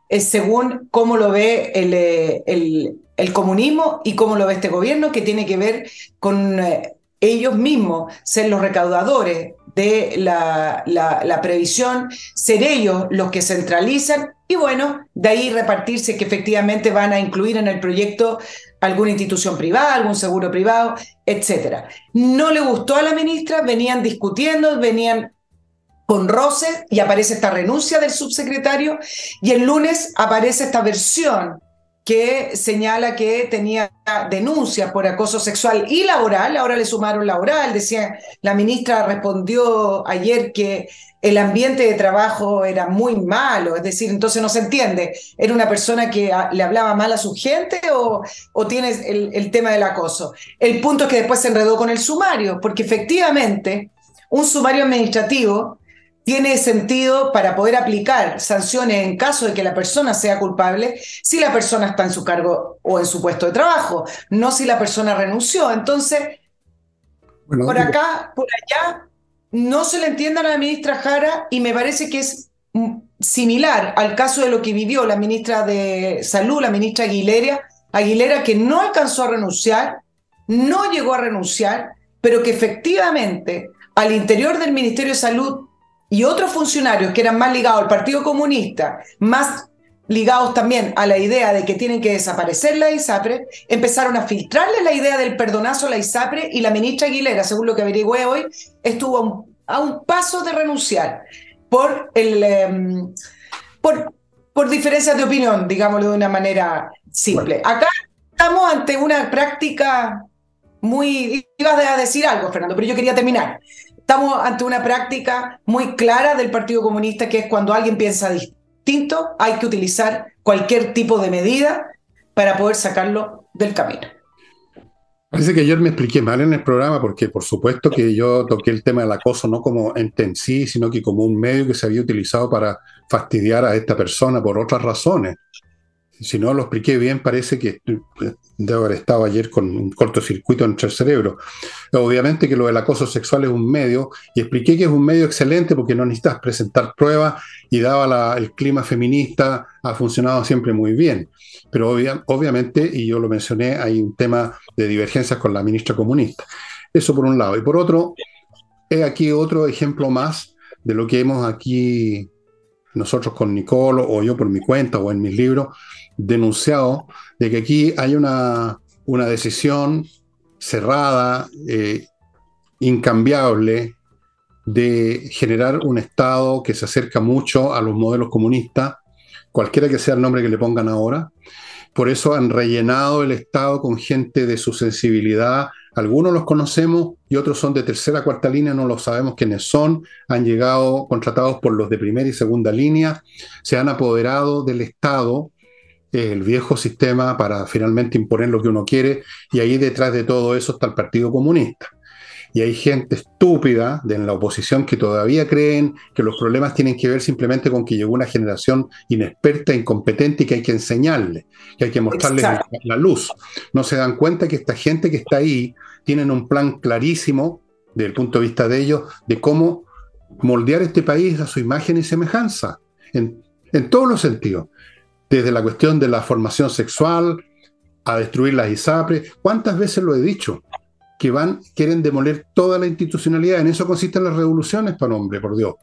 eh, según cómo lo ve eh, el, el, comunismo y cómo lo ve este gobierno, que tiene que ver con eh, ellos mismos ser los recaudadores de la, la, previsión, ser ellos los que centralizan y bueno, de ahí repartirse que efectivamente van a incluir en el proyecto alguna institución privada, algún seguro privado, etc. No le gustó a la ministra, venían discutiendo, venían con roces y aparece esta renuncia del subsecretario y el lunes aparece esta versión que señala que tenía denuncias por acoso sexual y laboral, ahora le sumaron laboral, decía, la ministra respondió ayer que el ambiente de trabajo era muy malo, es decir, entonces no se entiende, ¿era una persona que le hablaba mal a su gente o, o tiene el, el tema del acoso? El punto es que después se enredó con el sumario, porque efectivamente un sumario administrativo tiene sentido para poder aplicar sanciones en caso de que la persona sea culpable si la persona está en su cargo o en su puesto de trabajo, no si la persona renunció. Entonces, por acá, por allá, no se le entiende a la ministra Jara y me parece que es mm, similar al caso de lo que vivió la ministra de Salud, la ministra Aguilera, Aguilera que no alcanzó a renunciar, no llegó a renunciar, pero que efectivamente al interior del Ministerio de Salud y otros funcionarios que eran más ligados al Partido Comunista, más ligados también a la idea de que tienen que desaparecer la ISAPRE, empezaron a filtrarle la idea del perdonazo a la ISAPRE y la ministra Aguilera, según lo que averigüé hoy, estuvo a un, paso de renunciar por, el, em, por, por diferencias de opinión, digámoslo de una manera simple. Acá estamos ante una práctica muy... Ibas a decir algo, Fernando, pero yo quería terminar. Estamos ante una práctica muy clara del Partido Comunista, que es cuando alguien piensa distinto, hay que utilizar cualquier tipo de medida para poder sacarlo del camino. Parece que ayer me expliqué mal en el programa porque por supuesto que yo toqué el tema del acoso no como ente en sí, sino que como un medio que se había utilizado para fastidiar a esta persona por otras razones si no lo expliqué bien, parece que debo haber estado ayer con un cortocircuito entre el cerebro. Obviamente que lo del acoso sexual es un medio, y expliqué que es un medio excelente porque no necesitas presentar pruebas y daba el clima feminista, ha funcionado siempre muy bien. Pero obviamente, y yo lo mencioné, hay un tema de divergencias con la ministra comunista. Eso por un lado. Y por otro, he aquí otro ejemplo más de lo que hemos aquí nosotros con Nicolo o yo por mi cuenta o en mis libros denunciado de que aquí hay una, una decisión cerrada, eh, incambiable, de generar un Estado que se acerca mucho a los modelos comunistas, cualquiera que sea el nombre que le pongan ahora. Por eso han rellenado el Estado con gente de su sensibilidad. Algunos los conocemos y otros son de tercera, cuarta línea, no lo sabemos quiénes son. Han llegado contratados por los de primera y segunda línea. Se han apoderado del Estado el viejo sistema para finalmente imponer lo que uno quiere, y ahí detrás de todo eso está el Partido Comunista. Y hay gente estúpida de en la oposición que todavía creen que los problemas tienen que ver simplemente con que llegó una generación inexperta, incompetente y que hay que enseñarle, que hay que mostrarles la luz. No se dan cuenta que esta gente que está ahí tienen un plan clarísimo, desde el punto de vista de ellos, de cómo moldear este país a su imagen y semejanza, en, en todos los sentidos desde la cuestión de la formación sexual a destruir las ISAPRE. ¿Cuántas veces lo he dicho? Que van, quieren demoler toda la institucionalidad. En eso consisten las revoluciones, para hombre, por Dios.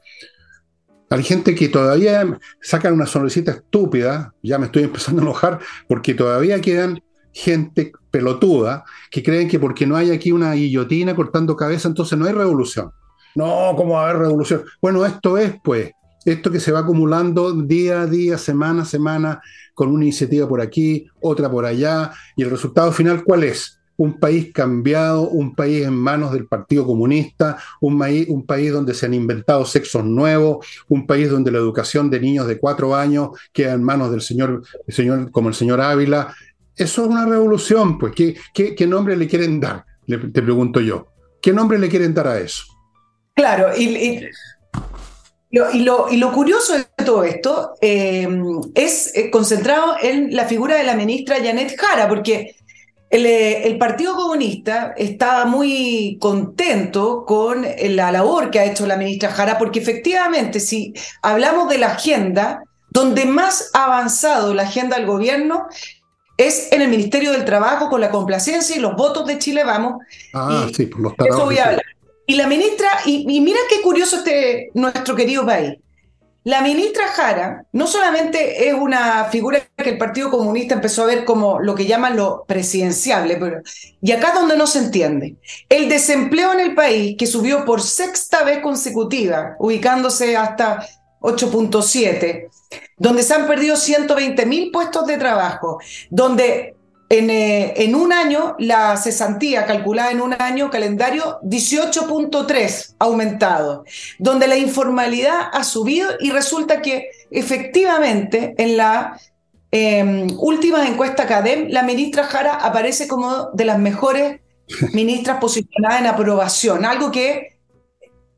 Hay gente que todavía sacan una sonrisita estúpida, ya me estoy empezando a enojar, porque todavía quedan gente pelotuda que creen que porque no hay aquí una guillotina cortando cabeza, entonces no hay revolución. No, ¿cómo va a haber revolución? Bueno, esto es, pues, esto que se va acumulando día a día, semana a semana, con una iniciativa por aquí, otra por allá, y el resultado final, ¿cuál es? Un país cambiado, un país en manos del Partido Comunista, un un país donde se han inventado sexos nuevos, un país donde la educación de niños de cuatro años queda en manos del señor, señor como el señor Ávila. Eso es una revolución, pues. ¿Qué, qué, nombre le quieren dar? te pregunto yo. ¿Qué nombre le quieren dar a eso? Claro, y, lo, curioso de todo esto eh, es eh, concentrado en la figura de la ministra Janet Jara, porque eh, el, Partido Comunista estaba muy contento con la labor que ha hecho la ministra Jara, porque efectivamente, si hablamos de la agenda, donde más ha avanzado la agenda del gobierno es en el Ministerio del Trabajo con la complacencia y los votos de Chile Vamos. Ah, sí, por los Eso voy a hablar. Y la ministra, y, mira qué curioso este nuestro querido país. La ministra Jara no solamente es una figura que el Partido Comunista empezó a ver como lo que llaman lo presidenciable, pero, y acá es donde no se entiende. El desempleo en el país, que subió por sexta vez consecutiva, ubicándose hasta 8.7, donde se han perdido 120 mil puestos de trabajo, donde eh, en, un año, la cesantía calculada en un año calendario, 18.3 aumentado, donde la informalidad ha subido y resulta que efectivamente en la eh, última encuesta CADEM, la ministra Jara aparece como de las mejores ministras posicionadas en aprobación, algo que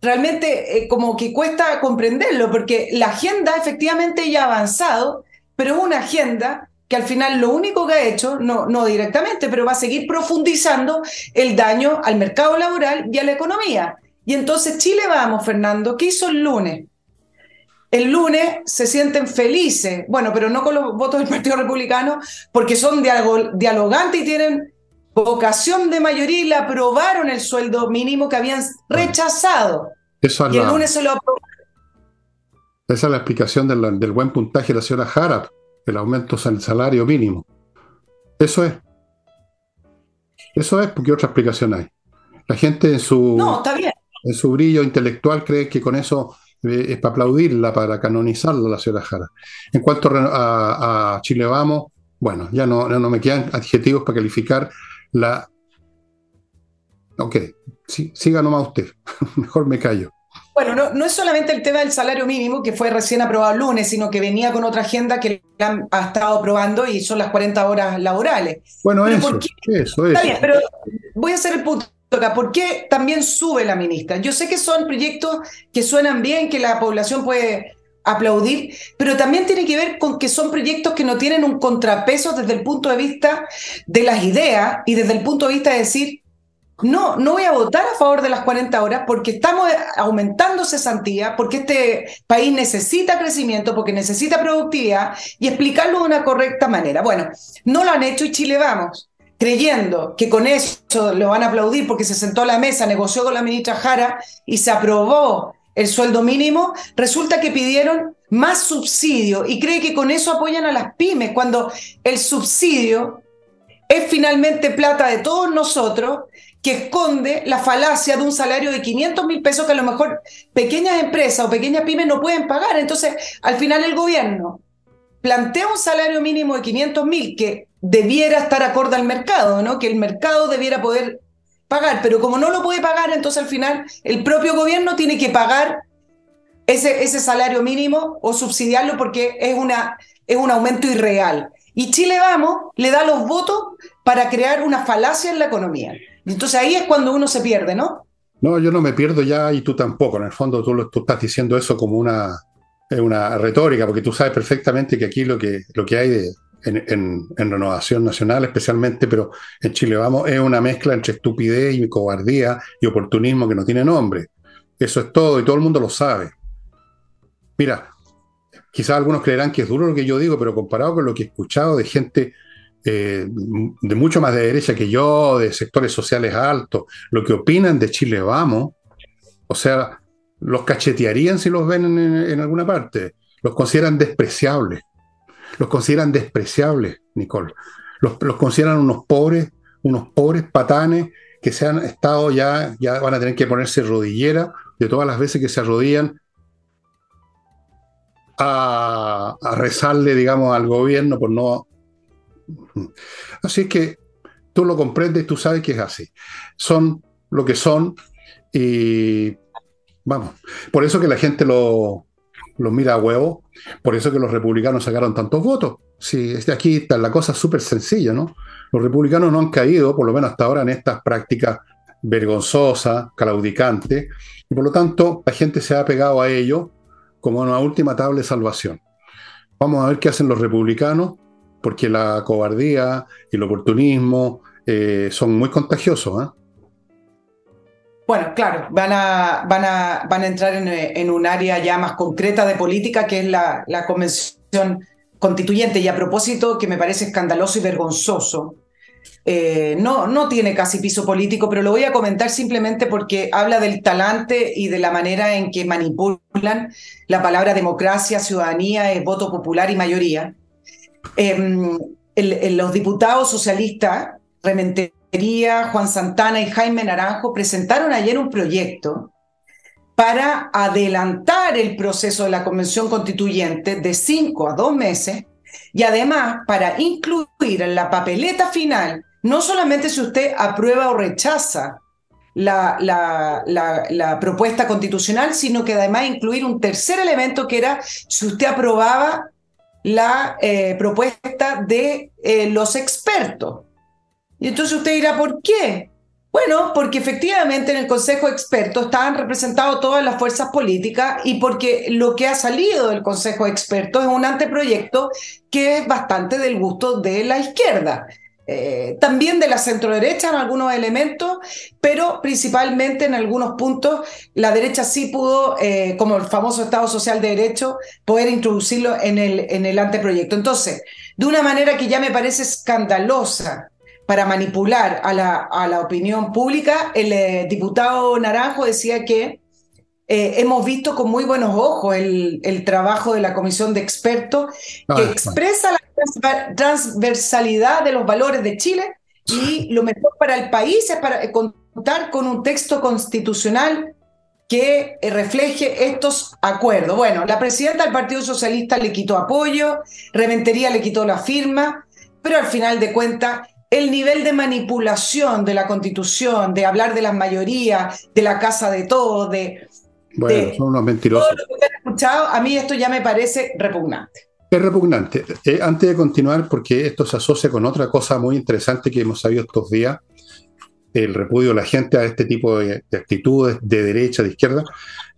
realmente eh, como que cuesta comprenderlo, porque la agenda efectivamente ya ha avanzado, pero es una agenda que al final lo único que ha hecho, no, no directamente, pero va a seguir profundizando el daño al mercado laboral y a la economía. Y entonces Chile vamos, Fernando, ¿qué hizo el lunes? El lunes se sienten felices, bueno, pero no con los votos del Partido Republicano, porque son dialogantes y tienen vocación de mayoría y le aprobaron el sueldo mínimo que habían rechazado. Eso y el lunes se lo aprobaron. Esa es la explicación del, del buen puntaje de la señora Harap el aumento del salario mínimo. Eso es. Eso es, porque otra explicación hay. La gente en su, en su brillo intelectual cree que con eso eh, es para aplaudirla, para canonizarla la señora Jara. En cuanto a, Chile Vamos, bueno, ya no, no me quedan adjetivos para calificar la... Ok, sí, siga nomás usted, mejor me callo. Bueno, no, es solamente el tema del salario mínimo, que fue recién aprobado el lunes, sino que venía con otra agenda que han, ha estado aprobando y son las 40 horas laborales. Bueno, eso, eso, Está bien, pero voy a hacer el punto acá. ¿Por qué también sube la ministra? Yo sé que son proyectos que suenan bien, que la población puede aplaudir, pero también tiene que ver con que son proyectos que no tienen un contrapeso desde el punto de vista de las ideas y desde el punto de vista de decir, no, no voy a votar a favor de las 40 horas porque estamos aumentando cesantía, porque este país necesita crecimiento, porque necesita productividad y explicarlo de una correcta manera. Bueno, no lo han hecho y Chile vamos, creyendo que con eso lo van a aplaudir porque se sentó a la mesa, negoció con la ministra Jara y se aprobó el sueldo mínimo, resulta que pidieron más subsidio y cree que con eso apoyan a las pymes, cuando el subsidio es finalmente plata de todos nosotros que esconde la falacia de un salario de 500 mil pesos que a lo mejor pequeñas empresas o pequeñas pymes no pueden pagar. Entonces, al final el gobierno plantea un salario mínimo de 500 mil que debiera estar acorde al mercado, ¿no? Que el mercado debiera poder pagar, pero como no lo puede pagar, entonces al final el propio gobierno tiene que pagar ese, ese salario mínimo o subsidiarlo porque es, una, es un aumento irreal. Y Chile Vamos le da los votos para crear una falacia en la economía. Entonces ahí es cuando uno se pierde, ¿no? No, yo no me pierdo ya y tú tampoco. En el fondo tú, estás diciendo eso como una, una retórica, porque tú sabes perfectamente que aquí lo que, lo que hay de, en, renovación nacional especialmente, pero en Chile vamos, es una mezcla entre estupidez y cobardía y oportunismo que no tiene nombre. Eso es todo y todo el mundo lo sabe. Mira, quizás algunos creerán que es duro lo que yo digo, pero comparado con lo que he escuchado de gente eh, de mucho más de derecha que yo, de sectores sociales altos, lo que opinan de Chile Vamos, o sea, los cachetearían si los ven en, alguna parte, los consideran despreciables, los consideran despreciables, Nicole. los, los consideran unos pobres, unos pobres patanes que se han estado ya, ya van a tener que ponerse rodillera de todas las veces que se arrodillan a, a rezarle, digamos, al gobierno por no... Así es que tú lo comprendes, tú sabes que es así. Son lo que son y vamos, por eso que la gente lo, lo mira a huevo, por eso que los republicanos sacaron tantos votos. Sí, aquí está la cosa súper sencilla, ¿no? Los republicanos no han caído, por lo menos hasta ahora, en estas prácticas vergonzosas, claudicantes, y por lo tanto la gente se ha pegado a ello como una última tabla de salvación. Vamos a ver qué hacen los republicanos, porque la cobardía y el oportunismo eh, son muy contagiosos. ¿eh? Bueno, claro, van a, van a, entrar en, un área ya más concreta de política, que es la, convención constituyente. Y a propósito, que me parece escandaloso y vergonzoso, eh, no, tiene casi piso político, pero lo voy a comentar simplemente porque habla del talante y de la manera en que manipulan la palabra democracia, ciudadanía, voto popular y mayoría. Em, los diputados socialistas, Rementería, Juan Santana y Jaime Naranjo, presentaron ayer un proyecto para adelantar el proceso de la Convención Constituyente de cinco a dos meses y además para incluir en la papeleta final no solamente si usted aprueba o rechaza la, la, propuesta constitucional, sino que además incluir un tercer elemento que era si usted aprobaba la eh, propuesta de eh, los expertos. Y entonces usted dirá, ¿por qué? Bueno, porque efectivamente en el Consejo de Expertos estaban representados todas las fuerzas políticas y porque lo que ha salido del Consejo de Expertos es un anteproyecto que es bastante del gusto de la izquierda. Eh, también de la centro-derecha en algunos elementos, pero principalmente en algunos puntos la derecha sí pudo, eh, como el famoso Estado Social de Derecho, poder introducirlo en el, en el anteproyecto. Entonces, de una manera que ya me parece escandalosa para manipular a la, a la opinión pública, el eh, diputado Naranjo decía que hemos visto con muy buenos ojos el, el, trabajo de la comisión de expertos que ah, expresa la transversalidad de los valores de Chile y lo mejor para el país es para contar con un texto constitucional que refleje estos acuerdos. Bueno, la presidenta del Partido Socialista le quitó apoyo, Reventería le quitó la firma, pero al final de cuentas el nivel de manipulación de la constitución, de hablar de las mayorías, de la casa de todos, de... Bueno, son unos mentirosos. Todo lo que han escuchado, a mí esto ya me parece repugnante. Es repugnante. Eh, antes de continuar, porque esto se asocia con otra cosa muy interesante que hemos sabido estos días, el repudio de la gente a este tipo de, actitudes de derecha, de izquierda.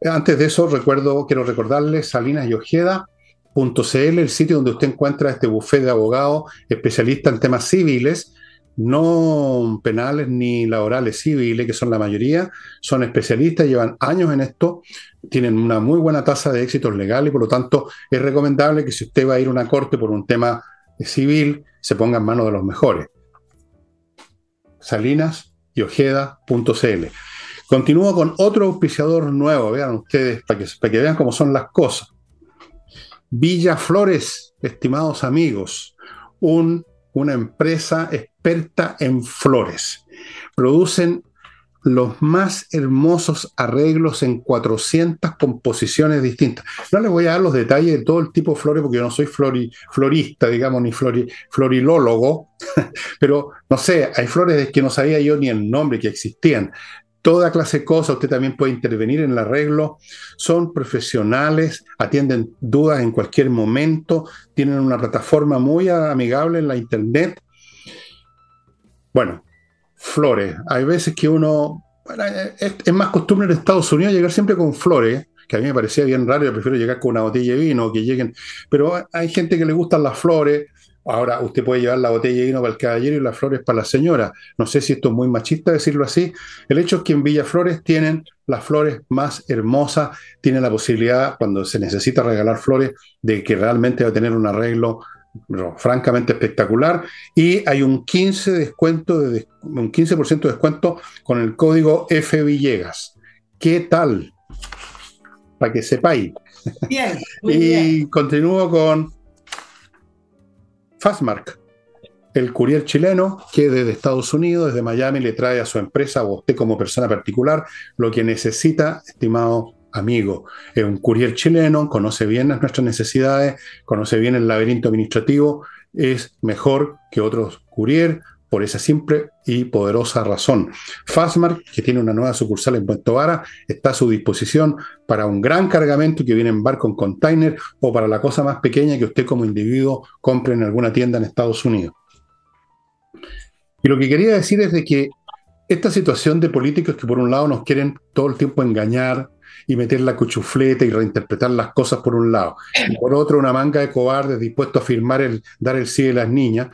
Eh, antes de eso, recuerdo, quiero recordarles Salinas y Ojeda.cl, el sitio donde usted encuentra este buffet de abogados especialistas en temas civiles, no penales ni laborales civiles, que son la mayoría, son especialistas, llevan años en esto, tienen una muy buena tasa de éxitos legales y por lo tanto es recomendable que si usted va a ir a una corte por un tema civil, se ponga en manos de los mejores. Salinas y Ojeda.cl. Continúo con otro auspiciador nuevo, vean ustedes, para que, para que vean cómo son las cosas. Villa Flores, estimados amigos, un, una empresa experta en flores. Producen los más hermosos arreglos en 400 composiciones distintas. No les voy a dar los detalles de todo el tipo de flores porque yo no soy florista, digamos, ni florilólogo, pero no sé, hay flores que no sabía yo ni el nombre que existían. Toda clase de cosas, usted también puede intervenir en el arreglo. Son profesionales, atienden dudas en cualquier momento, tienen una plataforma muy amigable en la internet. Bueno, flores. Hay veces que uno, es, más costumbre en Estados Unidos llegar siempre con flores, que a mí me parecía bien raro, yo prefiero llegar con una botella de vino, que lleguen, pero hay gente que le gustan las flores. Ahora usted puede llevar la botella de vino para el caballero y las flores para la señora. No sé si esto es muy machista decirlo así. El hecho es que en Villa Flores tienen las flores más hermosas, tienen la posibilidad, cuando se necesita regalar flores, de que realmente va a tener un arreglo francamente espectacular. Y hay un 15%, descuento de, un 15 de descuento con el código F Villegas. ¿Qué tal? Para que sepáis. Bien. y continúo con Fastmark. el courier chileno que desde Estados Unidos, desde Miami, le trae a su empresa o a usted como persona particular lo que necesita, estimado amigo. Es un courier chileno, conoce bien nuestras necesidades, conoce bien el laberinto administrativo, es mejor que otros courier por esa simple y poderosa razón. Fastmark, que tiene una nueva sucursal en Puerto Vara, está a su disposición para un gran cargamento que viene en barco en container o para la cosa más pequeña que usted como individuo compre en alguna tienda en Estados Unidos. Y lo que quería decir es de que esta situación de políticos que por un lado nos quieren todo el tiempo engañar y meter la cuchufleta y reinterpretar las cosas por un lado, y por otro una manga de cobardes dispuestos a firmar el dar el sí de las niñas,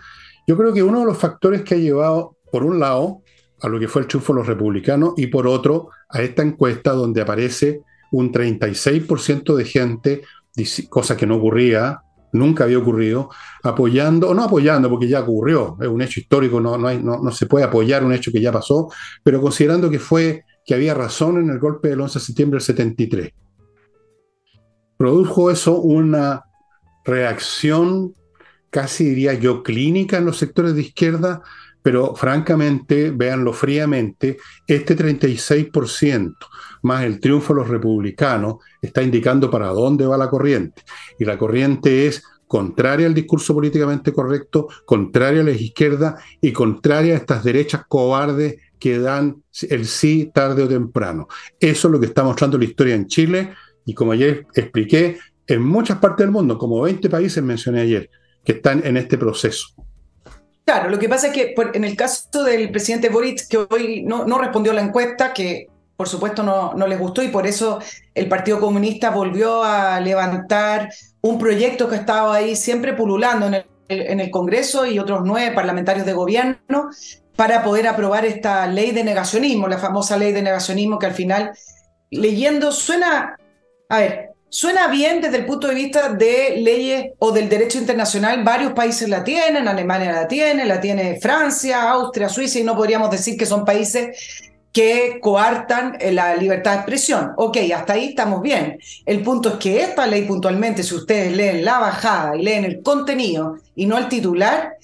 yo creo que uno de los factores que ha llevado, por un lado, a lo que fue el triunfo de los republicanos y por otro, a esta encuesta donde aparece un 36% de gente, cosa que no ocurría, nunca había ocurrido, apoyando, o no apoyando, porque ya ocurrió, es un hecho histórico, no, no, no, se puede apoyar un hecho que ya pasó, pero considerando que fue que había razón en el golpe del 11 de septiembre del 73. Produjo eso una reacción casi diría yo clínica en los sectores de izquierda, pero francamente, véanlo fríamente, este 36% más el triunfo de los republicanos está indicando para dónde va la corriente. Y la corriente es contraria al discurso políticamente correcto, contraria a la izquierda y contraria a estas derechas cobardes que dan el sí tarde o temprano. Eso es lo que está mostrando la historia en Chile y como ayer expliqué, en muchas partes del mundo, como 20 países mencioné ayer que están en este proceso. Claro, lo que pasa es que en el caso del presidente Boric, que hoy no, no respondió a la encuesta, que por supuesto no, no les gustó y por eso el Partido Comunista volvió a levantar un proyecto que estaba ahí siempre pululando en el, en el Congreso y otros nueve parlamentarios de gobierno para poder aprobar esta ley de negacionismo, la famosa ley de negacionismo que al final, leyendo, suena, a ver, Suena bien desde el punto de vista de leyes o del derecho internacional. Varios países la tienen, Alemania la tiene, la tiene Francia, Austria, Suiza, y no podríamos decir que son países que coartan eh, la libertad de expresión. Ok, hasta ahí estamos bien. El punto es que esta ley puntualmente, si ustedes leen la bajada y leen el contenido y no el titular,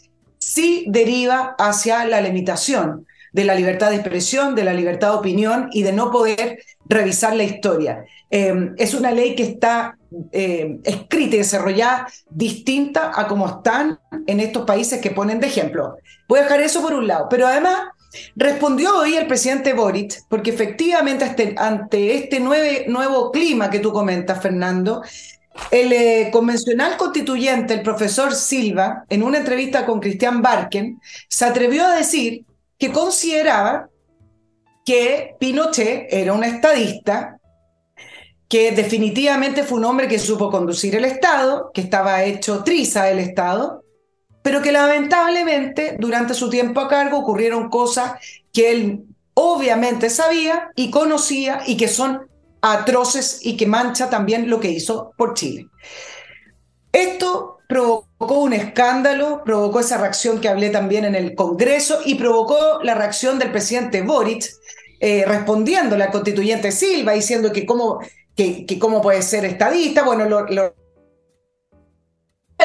sí deriva hacia la limitación de la libertad de expresión, de la libertad de opinión y de no poder revisar la historia. Em, es una ley que está eh, escrita y desarrollada distinta a como están en estos países que ponen de ejemplo. Voy a dejar eso por un lado, pero además respondió hoy el presidente Boric, porque efectivamente ante este nuevo clima que tú comentas, Fernando, el eh, convencional constituyente, el profesor Silva, en una entrevista con Cristian Barken, se atrevió a decir que consideraba que Pinochet era un estadista que definitivamente fue un hombre que supo conducir el Estado, que estaba hecho triza del Estado, pero que lamentablemente durante su tiempo a cargo ocurrieron cosas que él obviamente sabía y conocía y que son atroces y que mancha también lo que hizo por Chile. Esto provocó un escándalo, provocó esa reacción que hablé también en el Congreso y provocó la reacción del presidente Boric eh, respondiendo a la constituyente Silva, diciendo que cómo que, cómo puede ser estadista, bueno, lo, la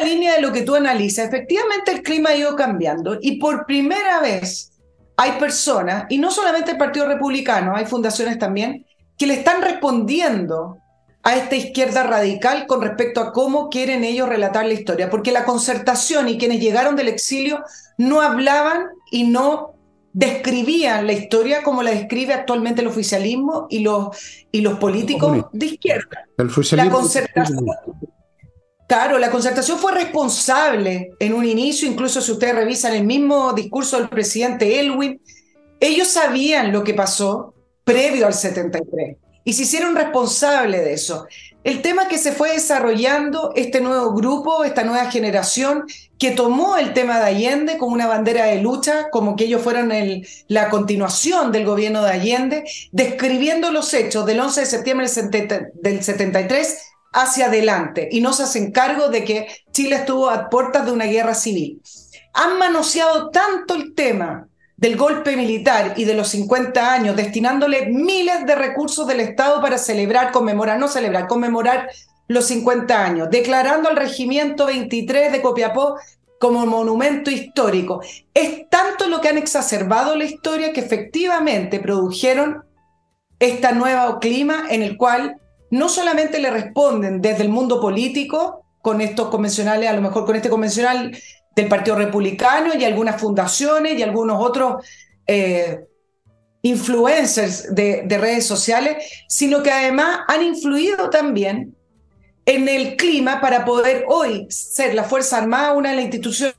línea de lo que tú analizas, efectivamente el clima ha ido cambiando y por primera vez hay personas, y no solamente el Partido Republicano, hay fundaciones también, que le están respondiendo a esta izquierda radical con respecto a cómo quieren ellos relatar la historia, porque la concertación y quienes llegaron del exilio no hablaban y no describían la historia como la describe actualmente el oficialismo y los, y los políticos de izquierda. El la concertación, claro, la concertación fue responsable en un inicio, incluso si ustedes revisan el mismo discurso del presidente Elwin, ellos sabían lo que pasó previo al 73 y se hicieron responsables de eso. El tema que se fue desarrollando este nuevo grupo, esta nueva generación, que tomó el tema de Allende como una bandera de lucha, como que ellos fueron el, la continuación del gobierno de Allende, describiendo los hechos del 11 de septiembre del 73 hacia adelante y no se hacen cargo de que Chile estuvo a puertas de una guerra civil. Han manoseado tanto el tema del golpe militar y de los 50 años, destinándole miles de recursos del Estado para celebrar, conmemorar, no celebrar, conmemorar los 50 años, declarando al regimiento 23 de Copiapó como monumento histórico. Es tanto lo que han exacerbado la historia que efectivamente produjeron este nuevo clima en el cual no solamente le responden desde el mundo político, con estos convencionales, a lo mejor con este convencional del Partido Republicano y algunas fundaciones y algunos otros eh, influencers de, de redes sociales, sino que además han influido también en el clima para poder hoy ser la Fuerza Armada una de las instituciones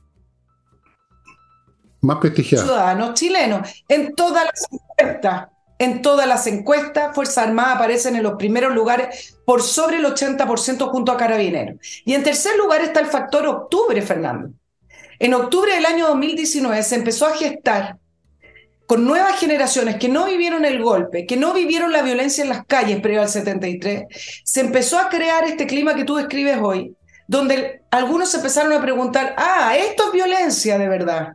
más prestigiadas. Ciudadanos chilenos. En todas las encuestas, en todas las encuestas, Fuerza Armada aparecen en los primeros lugares por sobre el 80% junto a Carabineros. Y en tercer lugar está el factor octubre, Fernando. En octubre del año 2019 se empezó a gestar con nuevas generaciones que no vivieron el golpe, que no vivieron la violencia en las calles previo al 73, se empezó a crear este clima que tú describes hoy, donde algunos empezaron a preguntar, ah, esto es violencia de verdad.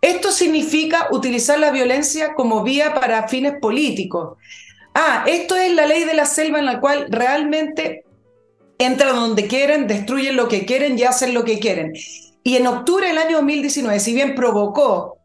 Esto significa utilizar la violencia como vía para fines políticos. Ah, esto es la ley de la selva en la cual realmente entran donde quieren, destruyen lo que quieren y hacen lo que quieren. Y en octubre del año 2019, si bien provocó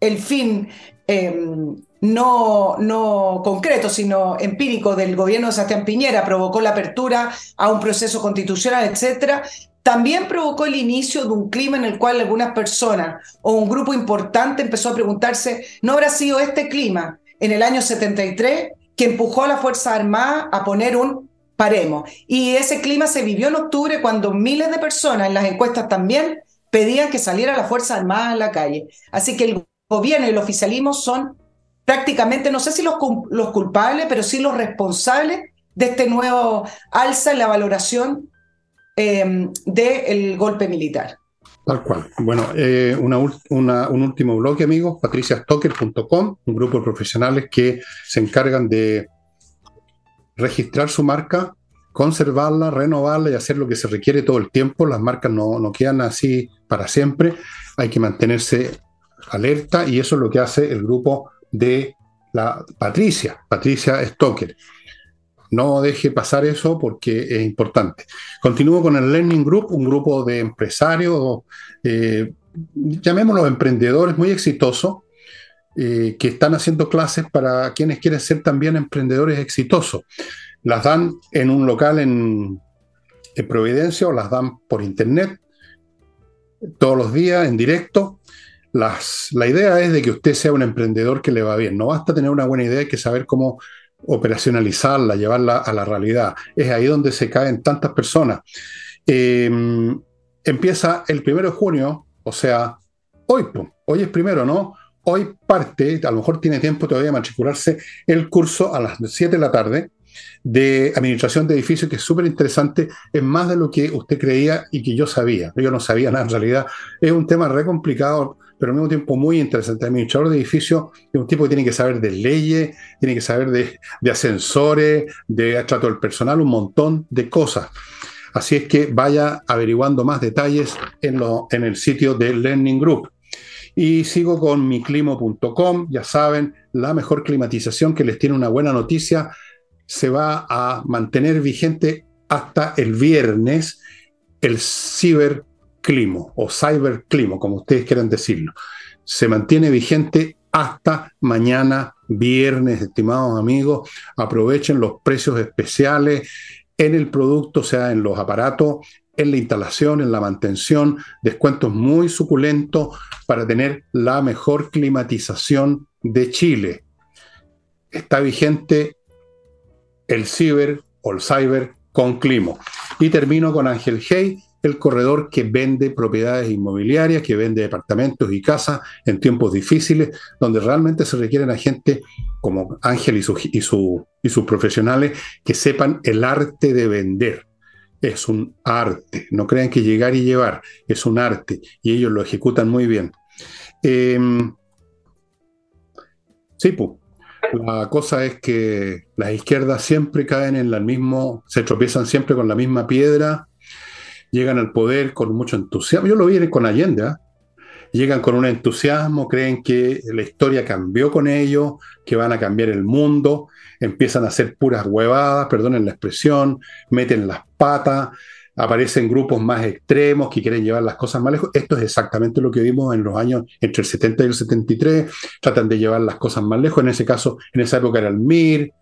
el fin Em, no, no concreto, sino empírico del gobierno de Sebastián Piñera, provocó la apertura a un proceso constitucional, etcétera, también provocó el inicio de un clima en el cual algunas personas o un grupo importante empezó a preguntarse, ¿no habrá sido este clima en el año 73 que empujó a la Fuerza Armada a poner un paremos? Y ese clima se vivió en octubre cuando miles de personas en las encuestas también pedían que saliera la Fuerza Armada a la calle. Así que el gobierno y el oficialismo son prácticamente, no sé si los, los culpables, pero sí los responsables de este nuevo alza en la valoración em, del golpe militar. Tal cual. Bueno, eh, un último bloque, amigos, patriciastocker.com, un grupo de profesionales que se encargan de registrar su marca, conservarla, renovarla y hacer lo que se requiere todo el tiempo. Las marcas no, no quedan así para siempre. Hay que mantenerse alerta y eso es lo que hace el grupo de la Patricia, Patricia Stoker. No deje pasar eso porque es importante. Continúo con el Learning Group, un grupo de empresarios, eh, llamémoslos emprendedores muy exitosos, eh, que están haciendo clases para quienes quieren ser también emprendedores exitosos. Las dan en un local en, en Providencia o las dan por internet todos los días en directo la idea es de que usted sea un emprendedor que le va bien. No basta tener una buena idea, hay que saber cómo operacionalizarla, llevarla a la realidad. Es ahí donde se caen tantas personas. Em, empieza el primero de junio, o sea, hoy, hoy es primero, ¿no? Hoy parte, a lo mejor tiene tiempo todavía de matricularse el curso a las 7 de la tarde de administración de edificios, que es súper interesante, es más de lo que usted creía y que yo sabía. Yo no sabía nada en realidad. Es un tema re complicado pero al mismo tiempo muy interesante. El administrador de edificios es un tipo que tiene que saber de leyes, tiene que saber de, ascensores, de trato del personal, un montón de cosas. Así es que vaya averiguando más detalles en, lo, en el sitio de Learning Group. Y sigo con miclimo.com, ya saben, la mejor climatización que les tiene una buena noticia, se va a mantener vigente hasta el viernes el Ciber climo o cyberclimo, como ustedes quieran decirlo. Se mantiene vigente hasta mañana viernes, estimados amigos. Aprovechen los precios especiales en el producto, sea, en los aparatos, en la instalación, en la mantención, descuentos muy suculentos para tener la mejor climatización de Chile. Está vigente el ciber o el cyber con climo. Y termino con Ángel Hey, el corredor que vende propiedades inmobiliarias, que vende departamentos y casas en tiempos difíciles, donde realmente se requieren a gente como Ángel y, y, y sus profesionales que sepan el arte de vender. Es un arte, no crean que llegar y llevar, es un arte y ellos lo ejecutan muy bien. Em, sí, pues, la cosa es que las izquierdas siempre caen en el mismo, se tropiezan siempre con la misma piedra llegan al poder con mucho entusiasmo. Yo lo vi con Allende, ¿ah? llegan con un entusiasmo, creen que la historia cambió con ellos, que van a cambiar el mundo, empiezan a hacer puras huevadas, perdonen la expresión, meten las patas, aparecen grupos más extremos que quieren llevar las cosas más lejos. Esto es exactamente lo que vimos en los años entre el 70 y el 73. Tratan de llevar las cosas más lejos. En ese caso, en esa época era el MIR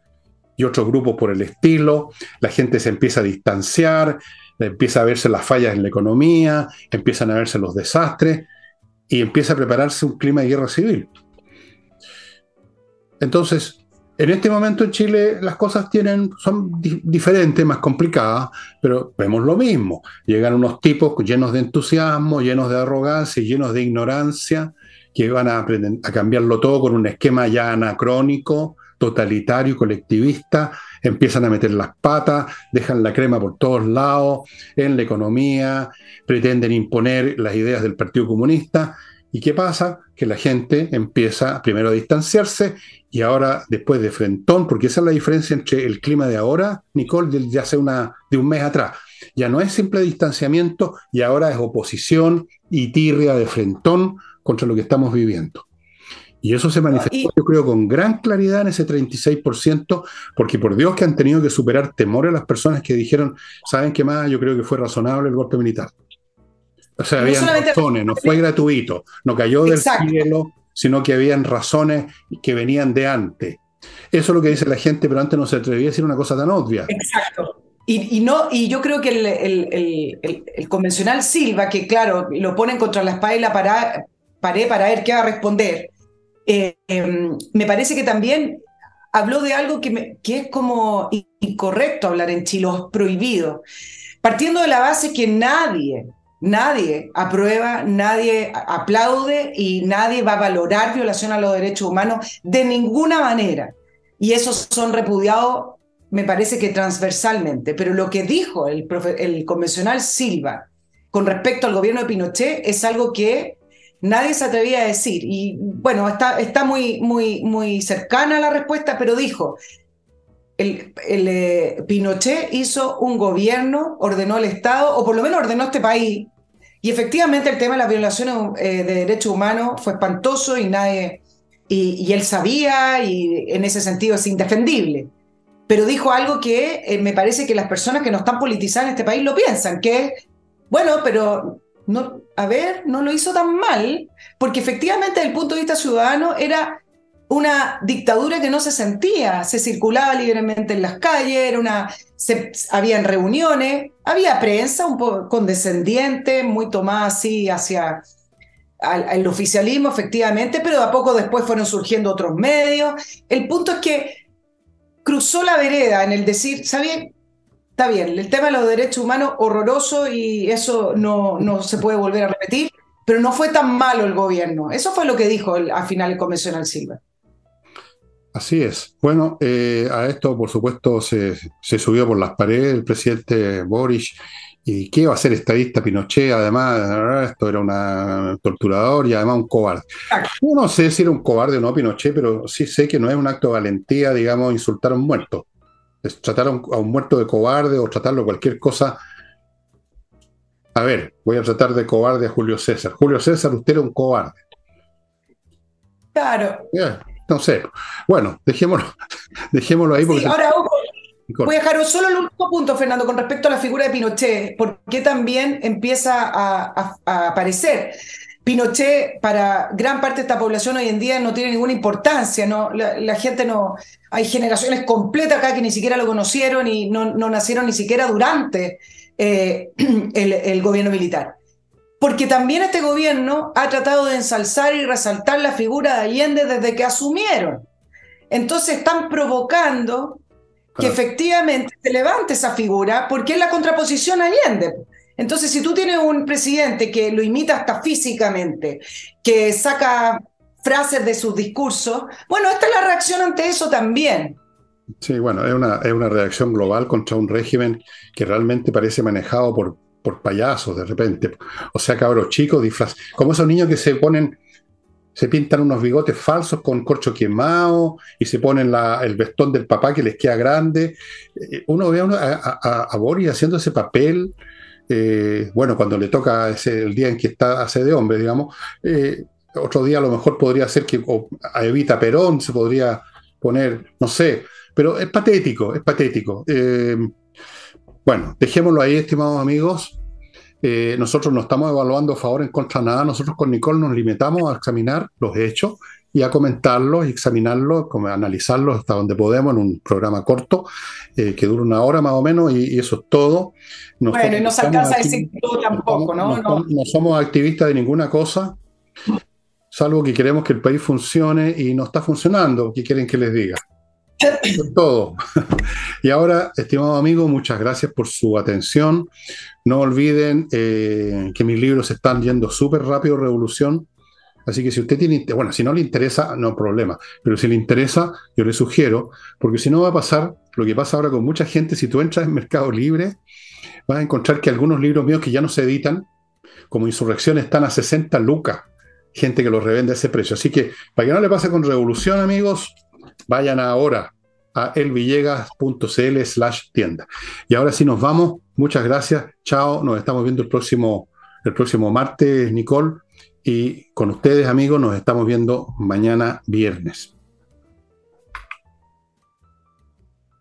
y otros grupos por el estilo. La gente se empieza a distanciar, empieza a verse las fallas en la economía, empiezan a verse los desastres y empieza a prepararse un clima de guerra civil. Entonces, en este momento en Chile las cosas tienen, son diferentes, más complicadas, pero vemos lo mismo. Llegan unos tipos llenos de entusiasmo, llenos de arrogancia llenos de ignorancia, que van a, a cambiarlo todo con un esquema ya anacrónico, totalitario, colectivista, empiezan a meter las patas, dejan la crema por todos lados, en la economía, pretenden imponer las ideas del Partido Comunista. ¿Y qué pasa? Que la gente empieza primero a distanciarse y ahora después de frentón, porque esa es la diferencia entre el clima de ahora, Nicole, de, hace una, de un mes atrás. Ya no es simple distanciamiento y ahora es oposición y tirria de frentón contra lo que estamos viviendo. Y eso se manifestó, yo creo, con gran claridad en ese 36%, porque por Dios que han tenido que superar temores las personas que dijeron, ¿saben qué más? Yo creo que fue razonable el golpe militar. O sea, había razones, no fue gratuito, no cayó del cielo, sino que habían razones que venían de antes. Eso es lo que dice la gente, pero antes no se atrevía a decir una cosa tan obvia. Exacto. Y, no, y yo creo que el, convencional Silva, que claro, lo ponen contra la espada y la pared para ver qué va a responder, eh, em, me parece que también habló de algo que, que, es como incorrecto hablar en Chile, prohibido, partiendo de la base que nadie, nadie aprueba, nadie aplaude y nadie va a valorar violación a los derechos humanos de ninguna manera. Y esos son repudiados, me parece que transversalmente. Pero lo que dijo el, convencional Silva con respecto al gobierno de Pinochet es algo que nadie se atrevía a decir. Y bueno, está, está muy, muy, muy cercana a la respuesta, pero dijo, el, eh, Pinochet hizo un gobierno, ordenó el Estado, o por lo menos ordenó este país, y efectivamente el tema de las violaciones eh, de derechos humanos fue espantoso y nadie, y, él sabía, y en ese sentido es indefendible. Pero dijo algo que eh, me parece que las personas que no están politizadas en este país lo piensan, que bueno, pero no, a ver, no lo hizo tan mal, porque efectivamente desde el punto de vista ciudadano era una dictadura que no se sentía, se circulaba libremente en las calles, era reuniones, había prensa un poco condescendiente, muy tomada así hacia el oficialismo, efectivamente, pero a poco después fueron surgiendo otros medios. El punto es que cruzó la vereda en el decir, ¿sabía? está bien, el tema de los derechos humanos horroroso y eso no, no se puede volver a repetir, pero no fue tan malo el gobierno. Eso fue lo que dijo al final el convencional Silva. Así es. Bueno, eh, a esto, por supuesto, se, subió por las paredes el presidente Boris. ¿Y qué iba a ser estadista Pinochet? Además, esto era un torturador y además un cobarde. Yo no sé si era un cobarde o no Pinochet, pero sí sé que no es un acto de valentía, digamos, insultar a un muerto tratar a un, muerto de cobarde o tratarlo cualquier cosa. A ver, voy a tratar de cobarde a Julio César. Julio César, usted era un cobarde. Claro. No sé. Bueno, dejémolo, dejémoslo ahí. Porque ahora, voy a dejar solo el último punto, Fernando, con respecto a la figura de Pinochet, porque también empieza a aparecer. Pinochet para gran parte de esta población hoy en día no tiene ninguna importancia, ¿no? La, gente no. Hay generaciones completas acá que ni siquiera lo conocieron y no, nacieron ni siquiera durante eh, el, gobierno militar. Porque también este gobierno ha tratado de ensalzar y resaltar la figura de Allende desde que asumieron. Entonces están provocando que efectivamente se levante esa figura porque es la contraposición a Allende. Entonces, si tú tienes un presidente que lo imita hasta físicamente, que saca frases de sus discursos, bueno, esta es la reacción ante eso también. Sí, bueno, es una, es una reacción global contra un régimen que realmente parece manejado por, por payasos de repente. O sea, cabros chicos, disfraz, como esos niños que se ponen, se pintan unos bigotes falsos con corcho quemado y se ponen el vestón del papá que les queda grande. Eh, uno ve a, a Boris haciendo ese papel eh, bueno, cuando le toca ese, el día en que está hace de hombre, digamos, eh, otro día a lo mejor podría ser que a Evita Perón se podría poner, no sé, pero es patético, es patético. Bueno, dejémoslo ahí, estimados amigos. Eh, nosotros no estamos evaluando a favor en contra de nada. Nosotros con Nicole nos limitamos a examinar los hechos y a comentarlos y examinarlos, como analizarlos hasta donde podemos en un programa corto eh, que dura una hora más o menos y, eso es todo. bueno, y no se alcanza a decir todo tampoco, ¿no? No, no somos activistas de ninguna cosa, salvo que queremos que el país funcione y no está funcionando. ¿Qué quieren que les diga? Todo. y ahora, estimado amigo, muchas gracias por su atención. No olviden eh, que mis libros están yendo súper rápido, Revolución. Así que si usted tiene, bueno, si no le interesa, no problema. Pero si le interesa, yo le sugiero, porque si no va a pasar lo que pasa ahora con mucha gente, si tú entras en Mercado Libre, vas a encontrar que algunos libros míos que ya no se editan, como Insurrección, están a 60 lucas. Gente que los revende a ese precio. Así que, para que no le pase con Revolución, amigos, vayan ahora a elvillegas.cl slash tienda. Y ahora sí nos vamos. Muchas gracias. Chao. Nos estamos viendo el próximo, el próximo martes, Nicole. Y con ustedes, amigos, nos estamos viendo mañana viernes.